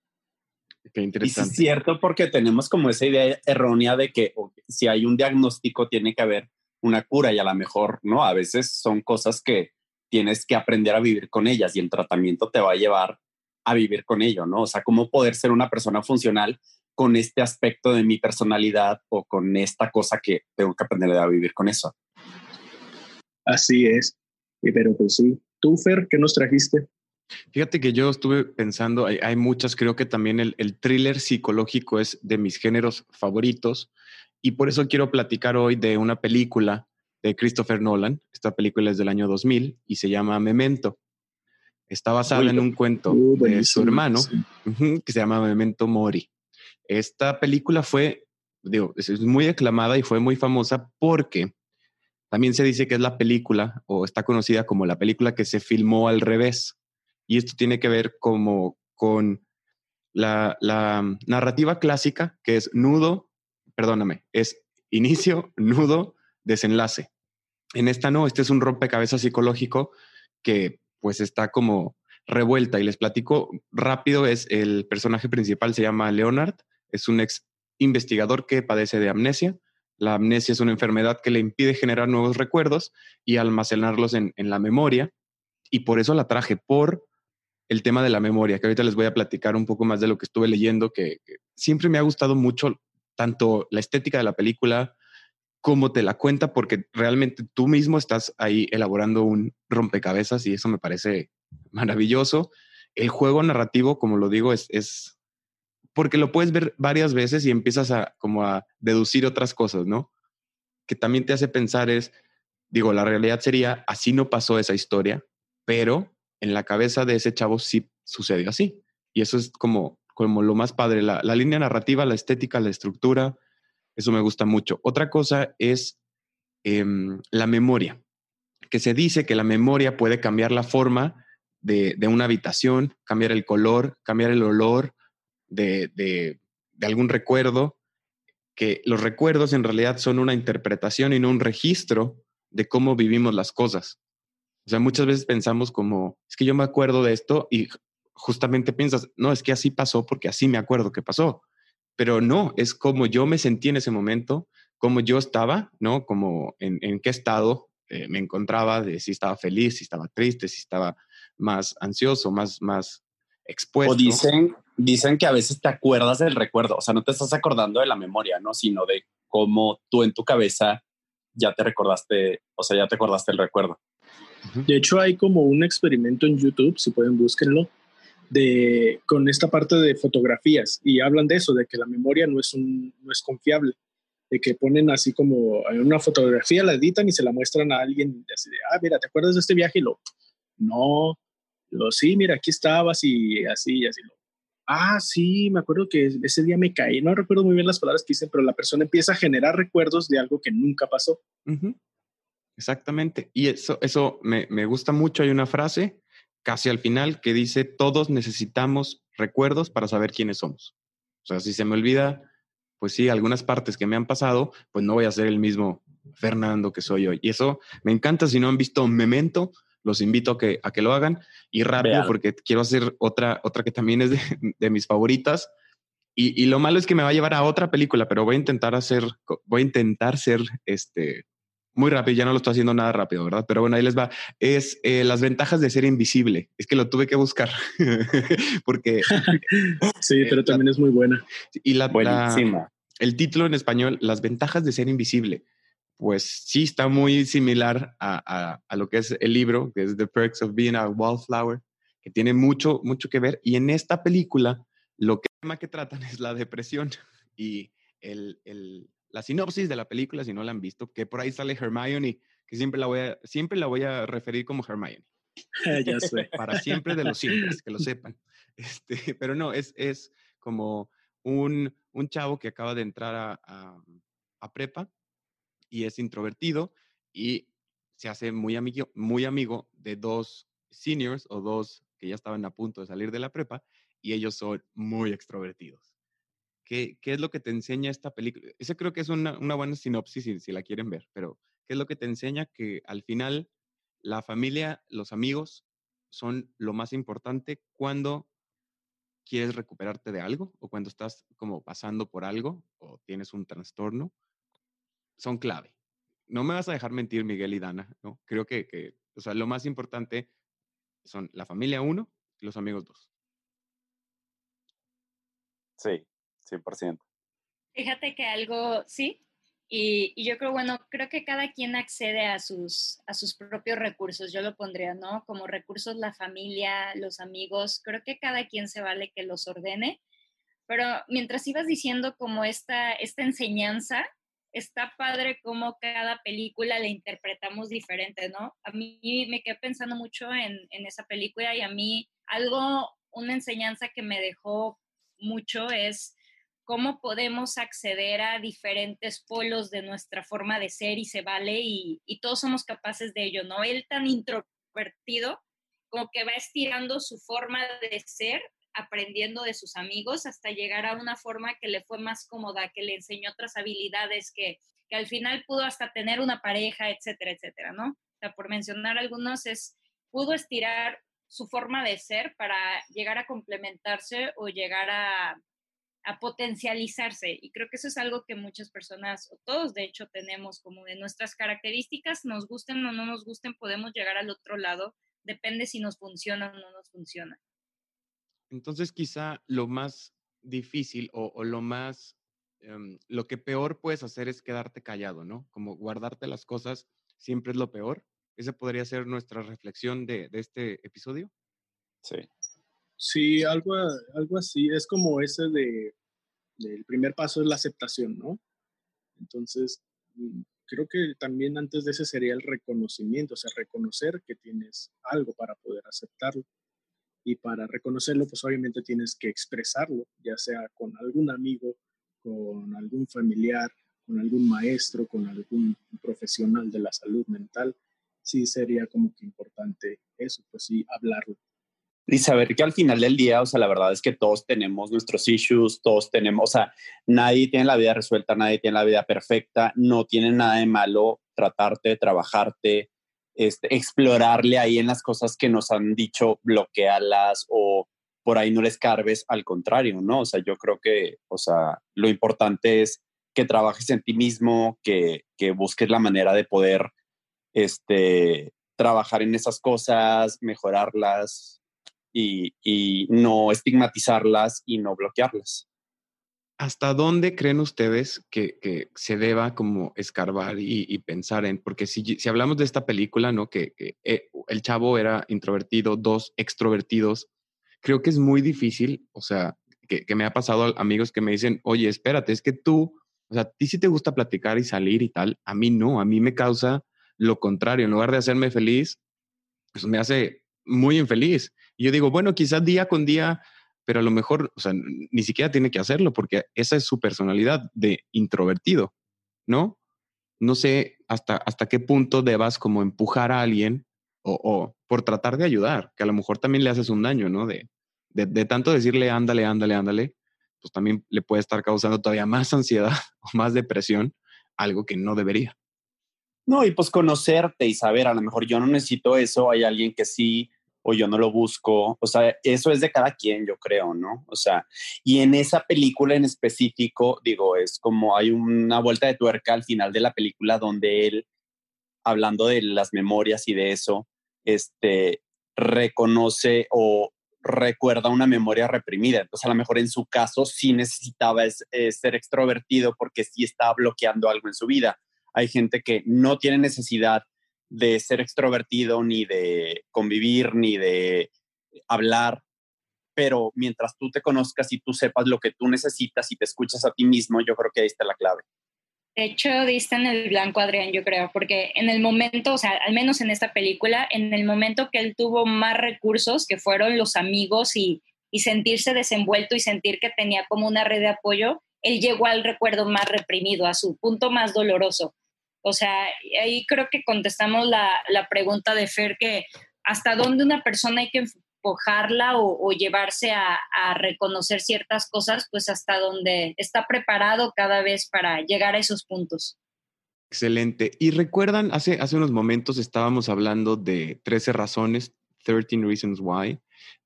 Qué interesante. Y es cierto porque tenemos como esa idea errónea de que si hay un diagnóstico tiene que haber una cura y a lo mejor, ¿no? A veces son cosas que tienes que aprender a vivir con ellas y el tratamiento te va a llevar a vivir con ello, ¿no? O sea, cómo poder ser una persona funcional con este aspecto de mi personalidad o con esta cosa que tengo que aprender a vivir con eso. Así es. Pero pues sí. ¿Tú, Fer, qué nos trajiste? Fíjate que yo estuve pensando, hay, muchas, creo que también el, el, thriller psicológico es de mis géneros favoritos y por eso quiero platicar hoy de una película de Christopher Nolan. Esta película es del año 2000 y se llama Memento. Está basada en un cuento uh, de su hermano que se llama Memento Mori. Esta película fue, digo, es muy aclamada y fue muy famosa porque también se dice que es la película o está conocida como la película que se filmó al revés. Y esto tiene que ver como con la, la narrativa clásica que es nudo, perdóname, es inicio, nudo, desenlace. En esta no, este es un rompecabezas psicológico que pues está como revuelta y les platico rápido, es el personaje principal, se llama Leonard, es un ex investigador que padece de amnesia. La amnesia es una enfermedad que le impide generar nuevos recuerdos y almacenarlos en, la memoria y por eso la traje, por el tema de la memoria, que ahorita les voy a platicar un poco más de lo que estuve leyendo, que, siempre me ha gustado mucho tanto la estética de la película como te la cuenta, porque realmente tú mismo estás ahí elaborando un rompecabezas y eso me parece maravilloso. El juego narrativo, como lo digo, es, es porque lo puedes ver varias veces y empiezas a como a deducir otras cosas, ¿no? Que también te hace pensar es, digo, la realidad sería, así no pasó esa historia, pero en la cabeza de ese chavo sí sucedió así. Y eso es como, como lo más padre, la, línea narrativa, la estética, la estructura, eso me gusta mucho. Otra cosa es em, la memoria, que se dice que la memoria puede cambiar la forma de, una habitación, cambiar el color, cambiar el olor de, de algún recuerdo, que los recuerdos en realidad son una interpretación y no un registro de cómo vivimos las cosas. O sea, muchas veces pensamos como, es que yo me acuerdo de esto y justamente piensas, no, es que así pasó porque así me acuerdo que pasó. Pero no, es como yo me sentí en ese momento, como yo estaba, ¿no? Como en, qué estado eh, me encontraba, de si estaba feliz, si estaba triste, si estaba más ansioso, más, más expuesto. O dicen, dicen que a veces te acuerdas del recuerdo, o sea, no te estás acordando de la memoria, ¿no? Sino de cómo tú en tu cabeza ya te recordaste, o sea, ya te acordaste el recuerdo. De hecho, hay como un experimento en YouTube, si pueden búsquenlo, de, con esta parte de fotografías y hablan de eso, de que la memoria no es, un, no es confiable, de que ponen así como una fotografía, la editan y se la muestran a alguien, así de, ah, mira, ¿te acuerdas de este viaje? Y lo, no, lo, sí, mira, aquí estabas y así, y así, lo, ah, sí, me acuerdo que ese día me caí, no recuerdo muy bien las palabras que dicen, pero la persona empieza a generar recuerdos de algo que nunca pasó. Exactamente. Y eso, eso me, me, gusta mucho. Hay una frase casi al final que dice, todos necesitamos recuerdos para saber quiénes somos. O sea, si se me olvida, pues sí, algunas partes que me han pasado, pues no voy a ser el mismo Fernando que soy hoy. Y eso me encanta. Si no han visto Memento, los invito a que, a que lo hagan. Y rápido, porque quiero hacer otra, otra que también es de, de mis favoritas. Y, y, lo malo es que me va a llevar a otra película, pero voy a intentar hacer, voy a intentar ser este muy rápido, ya no lo estoy haciendo nada rápido, ¿verdad? Pero bueno, ahí les va. Es eh, las ventajas de ser invisible. Es que lo tuve que buscar [LAUGHS] porque... [LAUGHS] sí, pero también es muy buena. Y la, Buenísima. el título en español, Las ventajas de ser invisible, pues sí está muy similar a, a, lo que es el libro, que es The Perks of Being a Wallflower, que tiene mucho, mucho que ver. Y en esta película, lo que, que tratan es la depresión y el, el la sinopsis de la película, si no la han visto, que por ahí sale Hermione, que siempre la voy a, siempre la voy a referir como Hermione. [LAUGHS] ya sé. Para siempre de los simples, que lo sepan. [LAUGHS] Este, pero no, es, es como un, un chavo que acaba de entrar a, a, prepa y es introvertido y se hace muy amigo, muy amigo de dos seniors o dos que ya estaban a punto de salir de la prepa y ellos son muy extrovertidos. ¿Qué, es lo que te enseña esta película? Esa creo que es una, buena sinopsis si, la quieren ver, pero ¿qué es lo que te enseña? Que al final la familia, los amigos son lo más importante cuando quieres recuperarte de algo o cuando estás como pasando por algo o tienes un trastorno, son clave. No me vas a dejar mentir, Miguel y Dana, ¿no? Creo que, que o sea, lo más importante son la familia uno y los amigos dos. Sí, 100%. Fíjate que algo, sí, y, y, yo creo, bueno, creo que cada quien accede a sus, a sus propios recursos, yo lo pondría, ¿no? Como recursos la familia, los amigos, creo que cada quien se vale que los ordene, pero mientras ibas diciendo como esta, esta enseñanza, está padre como cada película la interpretamos diferente, ¿no? A mí me quedé pensando mucho en, en esa película y a mí algo, una enseñanza que me dejó mucho es cómo podemos acceder a diferentes polos de nuestra forma de ser y se vale y, todos somos capaces de ello, ¿no? Él tan introvertido como que va estirando su forma de ser, aprendiendo de sus amigos hasta llegar a una forma que le fue más cómoda, que le enseñó otras habilidades, que, que al final pudo hasta tener una pareja, etcétera, etcétera, ¿no? O sea, por mencionar algunos, es, pudo estirar su forma de ser para llegar a complementarse o llegar a, a potencializarse. Y creo que eso es algo que muchas personas, o todos de hecho, tenemos como de nuestras características, nos gusten o no nos gusten, podemos llegar al otro lado, depende si nos funciona o no nos funciona. Entonces quizá lo más difícil o, lo más, em, lo que peor puedes hacer es quedarte callado, ¿no? Como guardarte las cosas siempre es lo peor. Esa podría ser nuestra reflexión de, este episodio. Sí. Sí, algo, algo así. Es como ese de, el primer paso es la aceptación, ¿no? Entonces, mm, creo que también antes de ese sería el reconocimiento, o sea, reconocer que tienes algo para poder aceptarlo. Y para reconocerlo, pues obviamente tienes que expresarlo, ya sea con algún amigo, con algún familiar, con algún maestro, con algún profesional de la salud mental. Sí sería como que importante eso, pues sí, hablarlo. Y saber que al final del día, o sea, la verdad es que todos tenemos nuestros issues, todos tenemos, o sea, nadie tiene la vida resuelta, nadie tiene la vida perfecta, no tiene nada de malo tratarte, trabajarte, este, explorarle ahí en las cosas que nos han dicho, bloquearlas o por ahí no les carbes, al contrario, ¿no? O sea, yo creo que, o sea, lo importante es que trabajes en ti mismo, que, que busques la manera de poder, este, trabajar en esas cosas, mejorarlas, y, no estigmatizarlas y no bloquearlas. ¿Hasta dónde creen ustedes que, se deba como escarbar y, pensar en? Porque si, si, hablamos de esta película, ¿no? Que, eh, el chavo era introvertido, dos extrovertidos, creo que es muy difícil, o sea, que, me ha pasado amigos que me dicen, oye, espérate, es que tú, o sea, a ti sí te gusta platicar y salir y tal, a mí no, a mí me causa lo contrario, en lugar de hacerme feliz, pues me hace muy infeliz. Y yo digo, bueno, quizás día con día, pero a lo mejor, o sea, ni siquiera tiene que hacerlo porque esa es su personalidad de introvertido, ¿no? No sé hasta, hasta qué punto debas como empujar a alguien o, por tratar de ayudar, que a lo mejor también le haces un daño, ¿no? De, de, de tanto decirle, ándale, ándale, ándale, pues también le puede estar causando todavía más [LAUGHS] ansiedad o más depresión, algo que no debería. No, y pues conocerte y saber, a lo mejor yo no necesito eso, hay alguien que sí yo no lo busco. O sea, eso es de cada quien, yo creo, ¿no? O sea, y en esa película en específico, digo, es como hay una vuelta de tuerca al final de la película donde él, hablando de las memorias y de eso, este, reconoce o recuerda una memoria reprimida. Entonces, a lo mejor en su caso sí necesitaba ser extrovertido porque sí estaba bloqueando algo en su vida. Hay gente que no tiene necesidad de ser extrovertido, ni de convivir, ni de hablar, pero mientras tú te conozcas y tú sepas lo que tú necesitas y te escuchas a ti mismo, yo creo que ahí está la clave. De hecho, diste en el blanco, Adrián, yo creo, porque en el momento, o sea, al menos en esta película, en el momento que él tuvo más recursos, que fueron los amigos y, y sentirse desenvuelto y sentir que tenía como una red de apoyo, él llegó al recuerdo más reprimido, a su punto más doloroso. O sea, ahí creo que contestamos la, pregunta de Fer que hasta dónde una persona hay que empujarla o, llevarse a, reconocer ciertas cosas, pues hasta donde está preparado cada vez para llegar a esos puntos. Excelente. Y recuerdan, hace, hace unos momentos estábamos hablando de 13 razones, 13 Reasons Why,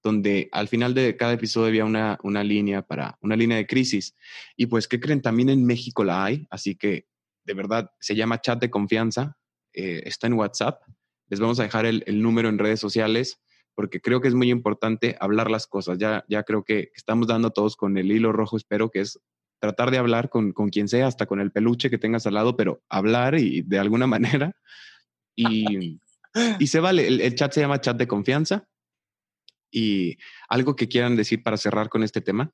donde al final de cada episodio había una, una línea para una línea de crisis. Y pues, ¿qué creen? También en México la hay, así que de verdad, se llama chat de confianza, eh, está en WhatsApp. Les vamos a dejar el, número en redes sociales porque creo que es muy importante hablar las cosas. Ya, ya creo que estamos dando todos con el hilo rojo, espero que es tratar de hablar con, con quien sea, hasta con el peluche que tengas al lado, pero hablar y de alguna [LAUGHS] manera. Y, y se vale, el, el, chat se llama chat de confianza. Y algo que quieran decir para cerrar con este tema.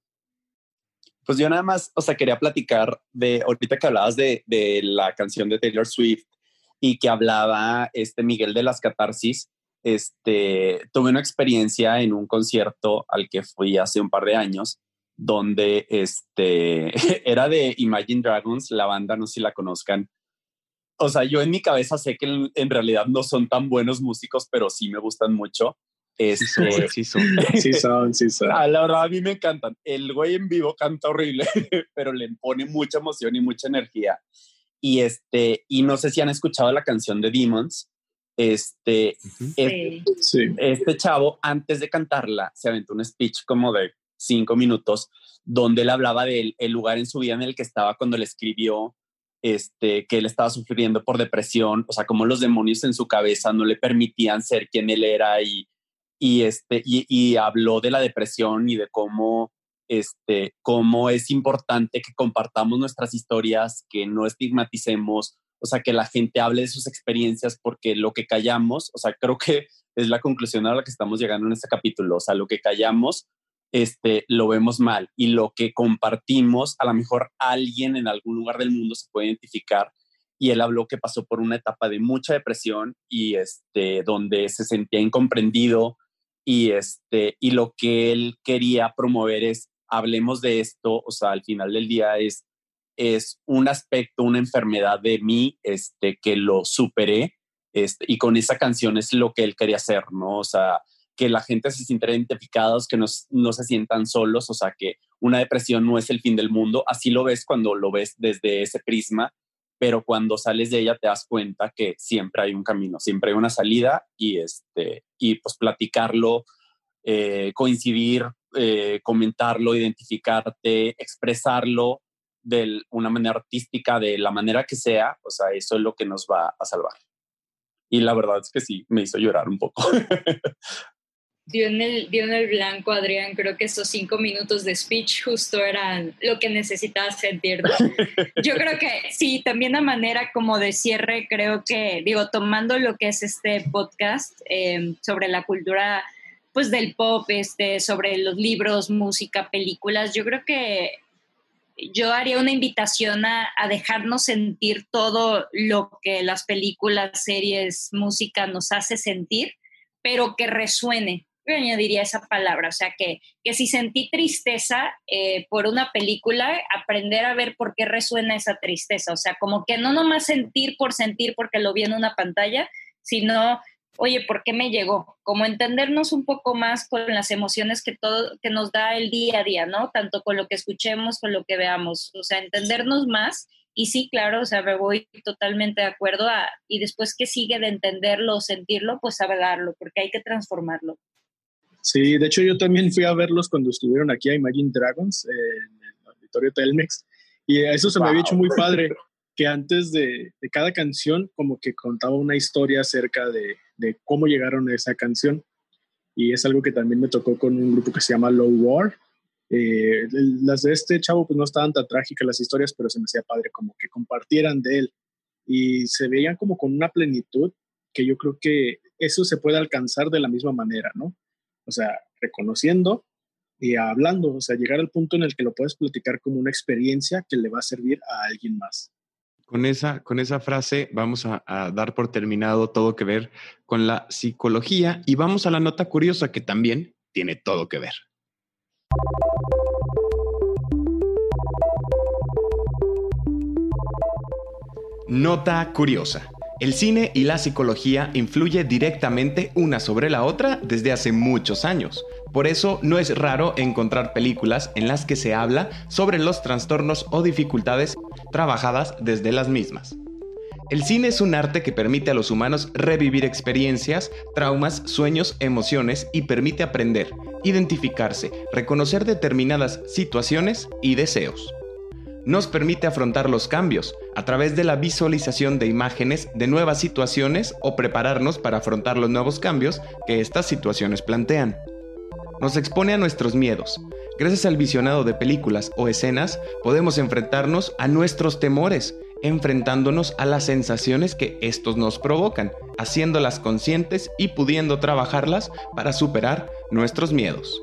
Pues yo nada más, o sea, quería platicar de, ahorita que hablabas de, de la canción de Taylor Swift y que hablaba este Miguel de las catarsis, este, tuve una experiencia en un concierto al que fui hace un par de años, donde este, [LAUGHS] era de Imagine Dragons, la banda, no sé si la conozcan. O sea, yo en mi cabeza sé que en, realidad no son tan buenos músicos, pero sí me gustan mucho. Este, [LAUGHS] sí, son, sí son. sí son, ah, la verdad, a mí me encantan. El güey en vivo canta horrible, [LAUGHS] pero le pone mucha emoción y mucha energía. Y, este, y no sé si han escuchado la canción de Demons. Este, este, este, chavo, antes de cantarla, se aventó un speech como de cinco minutos, donde él hablaba del el lugar en su vida en el que estaba cuando le escribió este, que él estaba sufriendo por depresión, o sea, como los demonios en su cabeza no le permitían ser quien él era y y, este, y, habló de la depresión y de cómo, este, cómo es importante que compartamos nuestras historias, que no estigmaticemos, o sea, que la gente hable de sus experiencias porque lo que callamos, o sea, creo que es la conclusión a la que estamos llegando en este capítulo, o sea, lo que callamos este, lo vemos mal y lo que compartimos, a lo mejor alguien en algún lugar del mundo se puede identificar y él habló que pasó por una etapa de mucha depresión y este, donde se sentía incomprendido y, este, y lo que él quería promover es, hablemos de esto, o sea, al final del día es, es un aspecto, una enfermedad de mí este, que lo superé este, y con esa canción es lo que él quería hacer, ¿no? O sea, que la gente se sienta identificados, que no, no se sientan solos, o sea, que una depresión no es el fin del mundo, así lo ves cuando lo ves desde ese prisma, pero cuando sales de ella te das cuenta que siempre hay un camino, siempre hay una salida y, este, y pues platicarlo, eh, coincidir, eh, comentarlo, identificarte, expresarlo de una manera artística, de la manera que sea, o sea, eso es lo que nos va a salvar. Y la verdad es que sí, me hizo llorar un poco. [LAUGHS] dio en, el, dio en el blanco, Adrián. Creo que esos cinco minutos de speech justo eran lo que necesitaba sentir. [LAUGHS] Yo creo que sí, también a manera como de cierre, creo que, digo, tomando lo que es este podcast em, sobre la cultura pues del pop, este, sobre los libros, música, películas, yo creo que yo haría una invitación a, a, dejarnos sentir todo lo que las películas, series, música nos hace sentir, pero que resuene, añadiría esa palabra, o sea, que, que si sentí tristeza eh, por una película, aprender a ver por qué resuena esa tristeza, o sea, como que no nomás sentir por sentir porque lo vi en una pantalla, sino, oye, ¿por qué me llegó? Como entendernos un poco más con las emociones que, todo, que nos da el día a día, ¿no? Tanto con lo que escuchemos, con lo que veamos, o sea, entendernos más. Y sí, claro, o sea, me voy totalmente de acuerdo a, y después que sigue de entenderlo o sentirlo, pues hablarlo, porque hay que transformarlo. Sí, de hecho yo también fui a verlos cuando estuvieron aquí a Imagine Dragons en el auditorio Telmex y eso se me había hecho muy padre que antes de, cada canción como que contaba una historia acerca de, cómo llegaron a esa canción y es algo que también me tocó con un grupo que se llama Low War. Eh, las de este chavo pues no estaban tan trágicas las historias, pero se me hacía padre como que compartieran de él y se veían como con una plenitud que yo creo que eso se puede alcanzar de la misma manera, ¿no? O sea, reconociendo y hablando, o sea, llegar al punto en el que lo puedes platicar como una experiencia que le va a servir a alguien más. Con esa, con esa frase vamos a, dar por terminado todo que ver con la psicología y vamos a la nota curiosa que también tiene todo que ver. Nota curiosa. El cine y la psicología influyen directamente una sobre la otra desde hace muchos años. Por eso no es raro encontrar películas en las que se habla sobre los trastornos o dificultades trabajadas desde las mismas. El cine es un arte que permite a los humanos revivir experiencias, traumas, sueños, emociones y permite aprender, identificarse, reconocer determinadas situaciones y deseos nos permite afrontar los cambios a través de la visualización de imágenes de nuevas situaciones o prepararnos para afrontar los nuevos cambios que estas situaciones plantean. Nos expone a nuestros miedos. Gracias al visionado de películas o escenas podemos enfrentarnos a nuestros temores, enfrentándonos a las sensaciones que estos nos provocan, haciéndolas conscientes y pudiendo trabajarlas para superar nuestros miedos.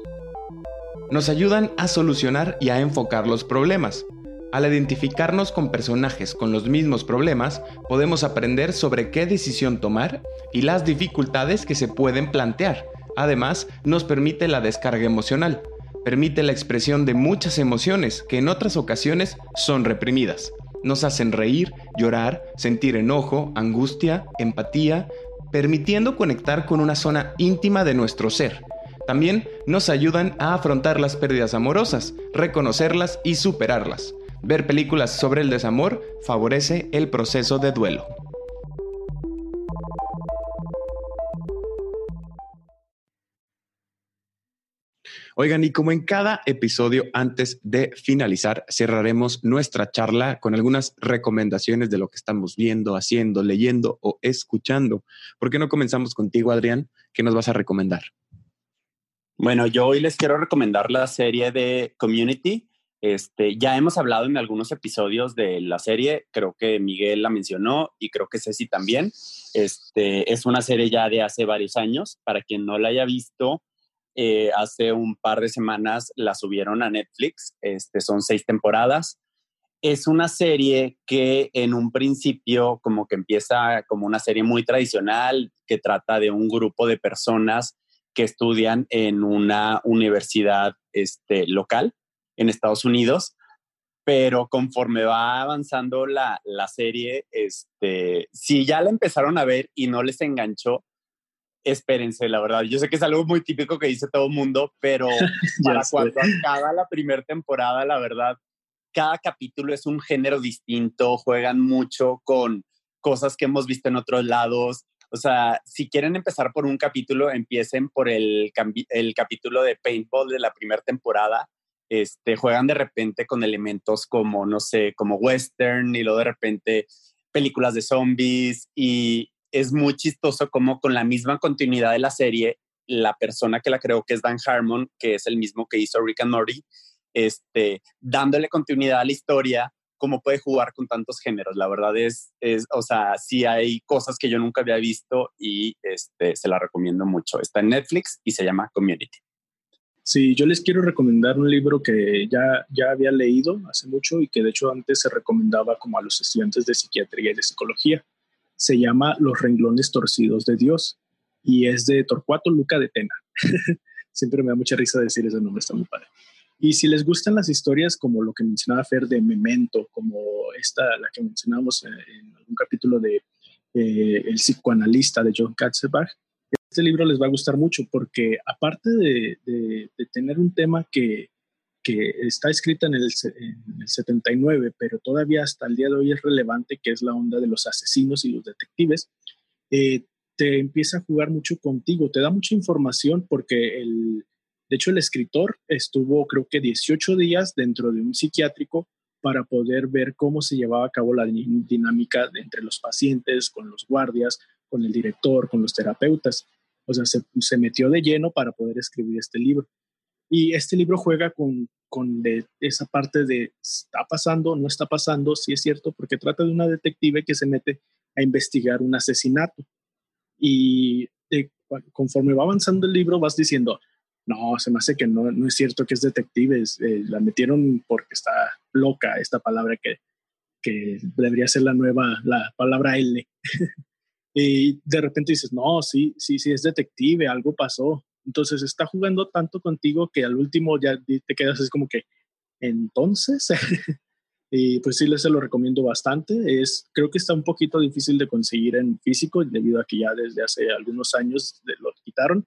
Nos ayudan a solucionar y a enfocar los problemas, al identificarnos con personajes con los mismos problemas, podemos aprender sobre qué decisión tomar y las dificultades que se pueden plantear. Además, nos permite la descarga emocional, permite la expresión de muchas emociones que en otras ocasiones son reprimidas. Nos hacen reír, llorar, sentir enojo, angustia, empatía, permitiendo conectar con una zona íntima de nuestro ser. También nos ayudan a afrontar las pérdidas amorosas, reconocerlas y superarlas. Ver películas sobre el desamor favorece el proceso de duelo. Oigan, y como en cada episodio, antes de finalizar, cerraremos nuestra charla con algunas recomendaciones de lo que estamos viendo, haciendo, leyendo o escuchando. ¿Por qué no comenzamos contigo, Adrián? ¿Qué nos vas a recomendar? Bueno, yo hoy les quiero recomendar la serie de Community. Este, ya hemos hablado en algunos episodios de la serie, creo que Miguel la mencionó y creo que Ceci también. Este, es una serie ya de hace varios años. Para quien no la haya visto, eh, hace un par de semanas la subieron a Netflix. Este, son seis temporadas. Es una serie que en un principio como que empieza como una serie muy tradicional que trata de un grupo de personas que estudian en una universidad este, local en Estados Unidos, pero conforme va avanzando la, la, serie, este, si ya la empezaron a ver y no les enganchó, espérense, la verdad. Yo sé que es algo muy típico que dice todo el mundo, pero [LAUGHS] para cuando acaba la primera temporada, la verdad, cada capítulo es un género distinto, juegan mucho con cosas que hemos visto en otros lados, o sea, si quieren empezar por un capítulo, empiecen por el, el capítulo de Paintball de la primera temporada. Este, juegan de repente con elementos como, no sé, como western y luego de repente películas de zombies y es muy chistoso como con la misma continuidad de la serie, la persona que la creó, que es Dan Harmon, que es el mismo que hizo Rick and Morty, este, dándole continuidad a la historia, cómo puede jugar con tantos géneros. La verdad es, es, o sea, sí hay cosas que yo nunca había visto y este, se la recomiendo mucho. Está en Netflix y se llama Community. Sí, yo les quiero recomendar un libro que ya, ya había leído hace mucho y que de hecho antes se recomendaba como a los estudiantes de psiquiatría y de psicología. Se llama Los renglones torcidos de Dios y es de Torcuato Luca de Tena. [LAUGHS] Siempre me da mucha risa decir ese nombre, está muy padre. Y si les gustan las historias como lo que mencionaba Fer de Memento, como esta, la que mencionamos en algún capítulo de eh, El psicoanalista de John Katzenbach, este libro les va a gustar mucho porque aparte de, tener un tema que, está el, en el, 79, pero todavía hasta el día de hoy es relevante, que es la onda de los asesinos y los detectives, eh, te empieza a jugar mucho contigo, te da mucha información porque el, de hecho, el escritor estuvo creo que 18 días dentro de un psiquiátrico para poder ver cómo se llevaba a cabo la dinámica entre los pacientes, con los guardias, con el director, con los terapeutas. O sea, se, metió de lleno para poder escribir este libro. Y este libro juega con, con esa parte de está pasando, no está pasando, sí es cierto, porque trata de una detective que se mete a investigar un asesinato. Y conforme va avanzando el libro, vas diciendo, no, se me hace que no, no es cierto que es detective, eh, la metieron porque está loca esta palabra que, que debería ser la nueva, la palabra L. [LAUGHS] y de repente dices, no, sí, sí, sí, es detective, algo pasó. Entonces está jugando tanto contigo que al último ya te quedas es como que, entonces, [LAUGHS] y pues sí, les se lo recomiendo bastante. Es, creo que está un poquito difícil de conseguir en físico debido a que ya desde hace algunos años lo quitaron.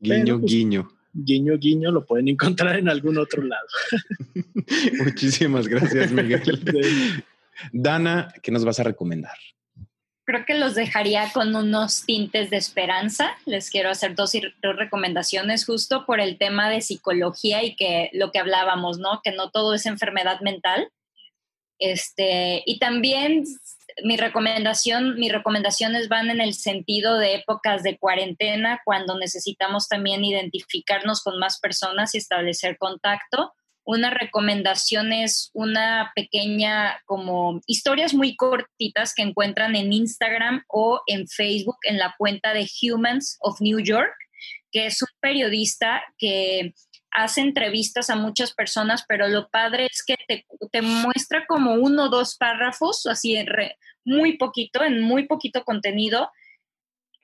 Guiño, pues, guiño guiño, guiño, lo pueden encontrar en algún otro lado. [LAUGHS] Muchísimas gracias, Miguel. [LAUGHS] Dana, ¿qué nos vas a recomendar? Creo que los dejaría con unos tintes de esperanza. Les quiero hacer dos, dos recomendaciones justo por el tema de psicología y que lo que hablábamos, ¿no? Que no todo es enfermedad mental. Este, y también mi recomendación, mis recomendaciones van en el sentido de épocas de cuarentena, cuando necesitamos también identificarnos con más personas y establecer contacto. Una recomendación es una pequeña, como historias muy cortitas que encuentran en Instagram o en Facebook en la cuenta de Humans of New York, que es un periodista que hace entrevistas a muchas personas, pero lo padre es que te, te muestra como uno o dos párrafos, así muy poquito, en muy poquito contenido,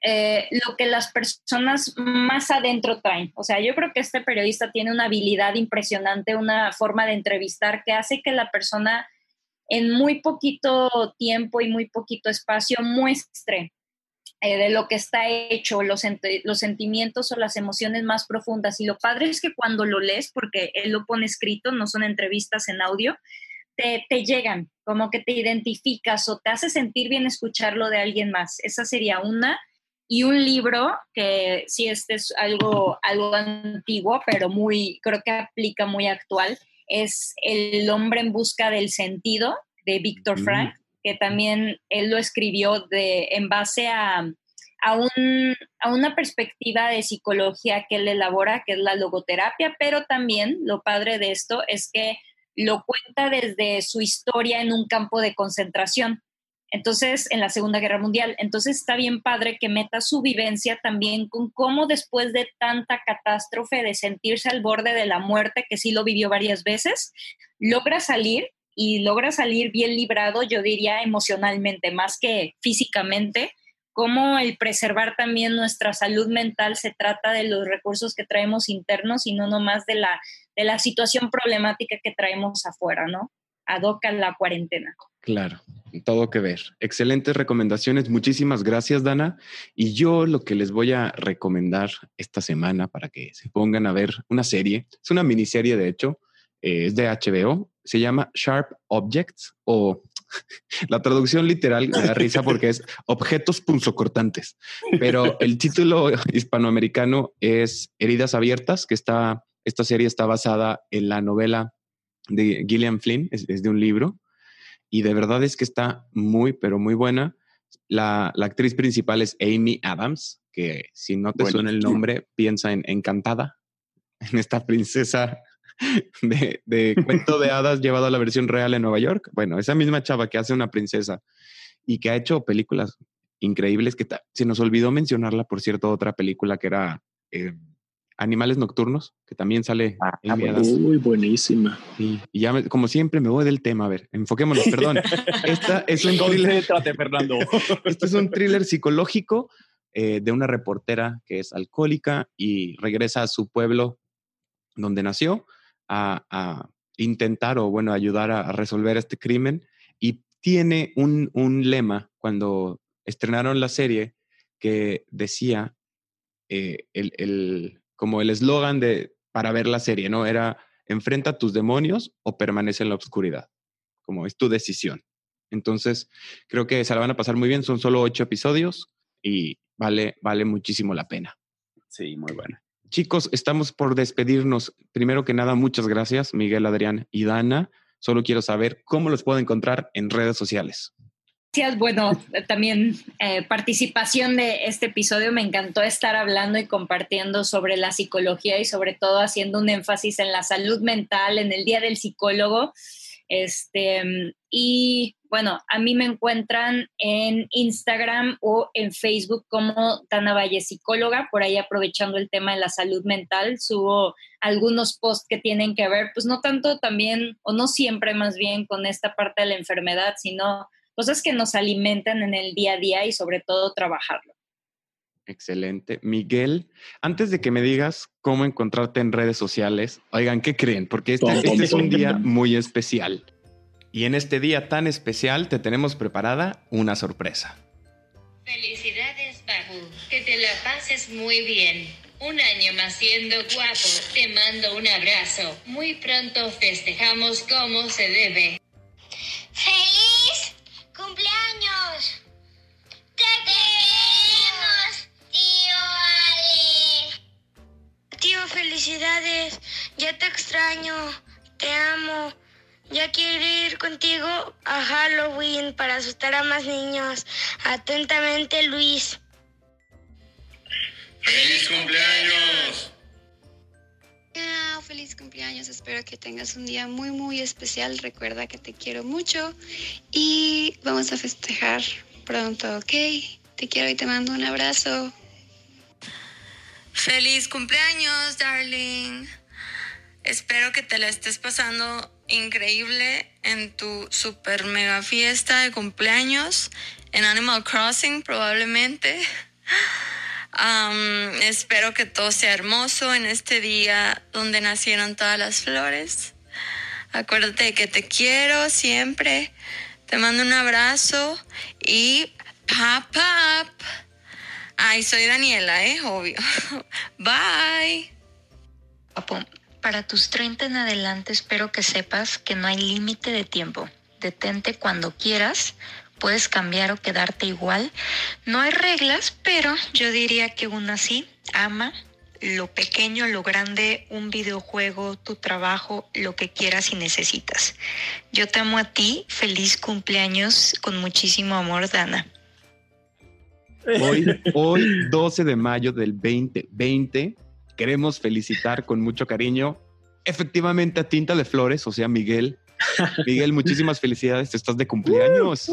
eh, lo que las personas más adentro traen. O sea, yo creo que este periodista tiene una habilidad impresionante, una forma de entrevistar que hace que la persona en muy poquito tiempo y muy poquito espacio muestre eh, de lo que está hecho, los, los sentimientos o las emociones más profundas. Y lo padre es que cuando lo lees, porque él lo pone escrito, no son entrevistas en audio, te, te, llegan, como que te identificas o te hace sentir bien escucharlo de alguien más. Esa sería una. Y un libro que sí, este es algo, algo antiguo, pero muy, creo que aplica muy actual, es El hombre en busca del sentido de Víctor Frank que también él lo escribió de, en base a, a, un, a una perspectiva de psicología que él elabora, que es la logoterapia, pero también lo padre de esto es que lo cuenta desde su historia en un campo de concentración. Entonces, en la Segunda Guerra Mundial. Entonces, está bien padre que meta su vivencia también con cómo después de tanta catástrofe, de sentirse al borde de la muerte, que sí lo vivió varias veces, logra salir y logra salir bien librado, yo diría emocionalmente, más que físicamente, cómo el preservar también nuestra salud mental se trata de los recursos que traemos internos y no nomás de la, de la situación problemática que traemos afuera, ¿no? Adoca la cuarentena. Claro, todo que ver. Excelentes recomendaciones. Muchísimas gracias, Dana. Y yo lo que les voy a recomendar esta semana para que se pongan a ver una serie, es una miniserie de hecho, eh, es de HBO, se llama Sharp Objects o [LAUGHS] la traducción literal me risa porque es objetos punzocortantes, pero el título hispanoamericano es Heridas Abiertas, que está, esta serie está basada en la novela de Gillian Flynn, es, de un libro, y de verdad es que está muy, pero muy buena. La, actriz principal es Amy Adams, que si no te suena el nombre, piensa en Encantada, [LAUGHS] en esta princesa de, de cuento de hadas llevado a la versión real en Nueva York. Bueno, esa misma chava que hace una princesa y que ha hecho películas increíbles, que se nos olvidó mencionarla, por cierto, otra película que era eh, Animales Nocturnos, que también sale. Ah, muy buenísima. y ya, como siempre, me voy del tema. A ver, enfoquémonos, perdón. [LAUGHS] Esta es un thriller. Fernando. [LAUGHS] Este es un thriller psicológico eh, de una reportera que es alcohólica y regresa a su pueblo donde nació a, intentar o, bueno, ayudar a, resolver este crimen. Y tiene un, lema cuando estrenaron la serie que decía eh, el, como el eslogan de para ver la serie, ¿no? Era enfrenta tus demonios o permanece en la oscuridad, como es tu decisión. Entonces, creo que se la van a pasar muy bien, son solo ocho episodios y vale, vale muchísimo la pena. Sí, muy buena. Chicos, estamos por despedirnos. Primero que nada, muchas gracias, Miguel, Adrián y Dana. Solo quiero saber cómo los puedo encontrar en redes sociales. Gracias. Bueno, también eh, participación de este episodio. Me encantó estar hablando y compartiendo sobre la psicología y sobre todo haciendo un énfasis en la salud mental, en el Día del Psicólogo. Este, y bueno, a mí me encuentran en Instagram o en Facebook como Dana Valle Psicóloga, por ahí aprovechando el tema de la salud mental, subo algunos posts que tienen que ver, pues no tanto también, o no siempre más bien con esta parte de la enfermedad, sino cosas que nos alimentan en el día a día y sobre todo trabajarlo. Excelente. Miguel, antes de que me digas cómo encontrarte en redes sociales, oigan, ¿qué creen? Porque este, este es un día [LAUGHS] muy especial. Y en este día tan especial te tenemos preparada una sorpresa. Felicidades, Babu. Que te la pases muy bien. Un año más siendo guapo. Te mando un abrazo. Muy pronto festejamos como se debe. ¡Feliz cumpleaños! ¡Te queremos, tío Ale! Tío, felicidades. Ya te extraño. Te amo. Ya quiero ir contigo a Halloween para asustar a más niños. Atentamente, Luis. ¡Feliz cumpleaños! Feliz cumpleaños. Espero que tengas un día muy, muy especial. Recuerda que te quiero mucho y vamos a festejar pronto, ¿ok? Te quiero y te mando un abrazo. Feliz cumpleaños, darling. Espero que te la estés pasando increíble en tu super mega fiesta de cumpleaños en Animal Crossing probablemente. Espero que todo sea hermoso en este día donde nacieron todas las flores. Acuérdate que te quiero siempre. Te mando un abrazo y pop. Ay, soy Daniela, ¿eh? Obvio. [LAUGHS] Bye. Para tus 30 en adelante espero que sepas que no hay límite de tiempo. Detente cuando quieras, puedes cambiar o quedarte igual. No hay reglas, pero yo diría que aún así ama lo pequeño, lo grande, un videojuego, tu trabajo, lo que quieras y necesitas. Yo te amo a ti, feliz cumpleaños con muchísimo amor, Dana. Hoy, [LAUGHS] hoy, 12 de mayo del 2020, queremos felicitar con mucho cariño, efectivamente, a Tinta de Flores, o sea, Miguel. Miguel, muchísimas felicidades, estás de cumpleaños.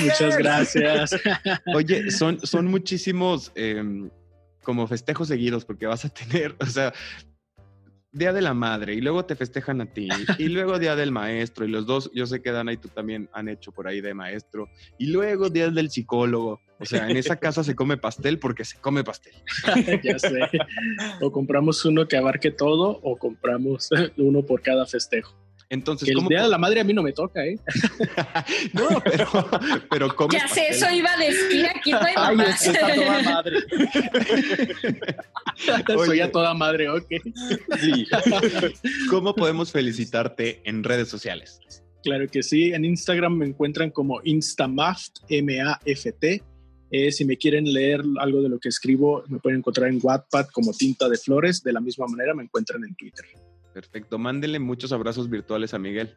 Muchas gracias. Oye, son, son muchísimos em, como festejos seguidos porque vas a tener, o sea, Día de la Madre y luego te festejan a ti y luego Día del Maestro y los dos, yo sé que Dana y tú también han hecho por ahí de maestro y luego Día del Psicólogo. O sea, en esa casa se come pastel porque se come pastel. [LAUGHS] ya sé. O compramos uno que abarque todo o compramos [LAUGHS] uno por cada festejo. Entonces, el día de la madre a mí no me toca, ¿eh? [LAUGHS] no, pero, pero ¿cómo? Ya sé, eso iba a decir aquí no hay Ay, está toda madre. Soy a toda madre, ok. Sí. ¿Cómo podemos felicitarte en redes sociales? Claro que sí. En Instagram me encuentran como Instamaft, M-A-F-T. Eh, si me quieren leer algo de lo que escribo, me pueden encontrar en Wattpad como Tinta de Flores. De la misma manera me encuentran en Twitter. Perfecto. Mándele muchos abrazos virtuales a Miguel.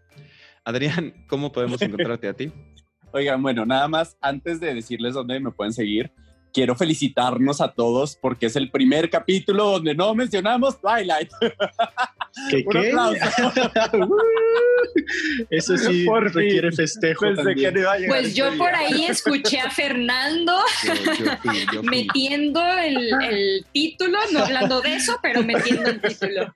Adrián, ¿cómo podemos [LAUGHS] encontrarte a ti? Oigan, bueno, nada más antes de decirles dónde me pueden seguir, quiero felicitarnos a todos porque es el primer capítulo donde no mencionamos Twilight. [LAUGHS] ¿Qué, Un qué? [LAUGHS] Eso sí [LAUGHS] requiere festejo pues yo por ahí escuché a Fernando [LAUGHS] metiendo el, título, no hablando de eso, pero metiendo el título.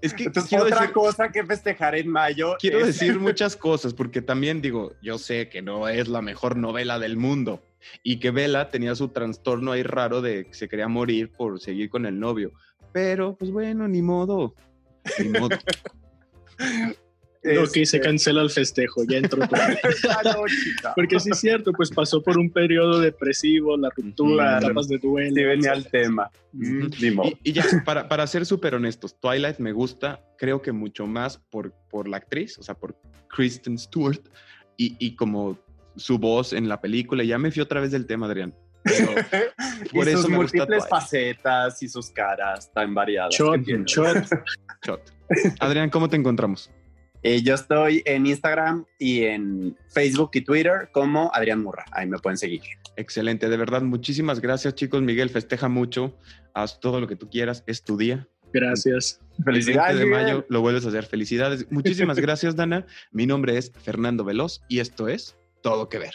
Es que quiero otra cosa que festejar en mayo. Quiero decir muchas cosas, porque también digo, yo sé que no es la mejor novela del mundo, y que Bella tenía su trastorno ahí raro de que se quería morir por seguir con el novio. Pero, pues bueno, ni modo. Ni modo. [LAUGHS] No, que se este cancela el festejo, ya entró [LAUGHS] Porque sí es cierto, pues pasó por un periodo depresivo, la ruptura, etapas de duelo. Sí venía el tema. y, ya, para, para ser súper honestos, Twilight me gusta, creo que mucho más por, por la actriz, o sea, por Kristen Stewart, y, y como su voz en la película. Ya me fui otra vez del tema, Adrián. [LAUGHS] por y eso sus múltiples facetas y sus caras tan variadas. [LAUGHS] Adrián, ¿cómo te encontramos? Eh, yo estoy en Instagram y en Facebook y Twitter como Adrián Murra. Ahí me pueden seguir. Excelente, de verdad, muchísimas gracias, chicos. Miguel, festeja mucho. Haz todo lo que tú quieras. Es tu día. Gracias. Felicidades. de mayo lo vuelves a hacer. Felicidades. Muchísimas [LAUGHS] gracias, Dana. Mi nombre es Fernando Veloz y esto es todo que ver.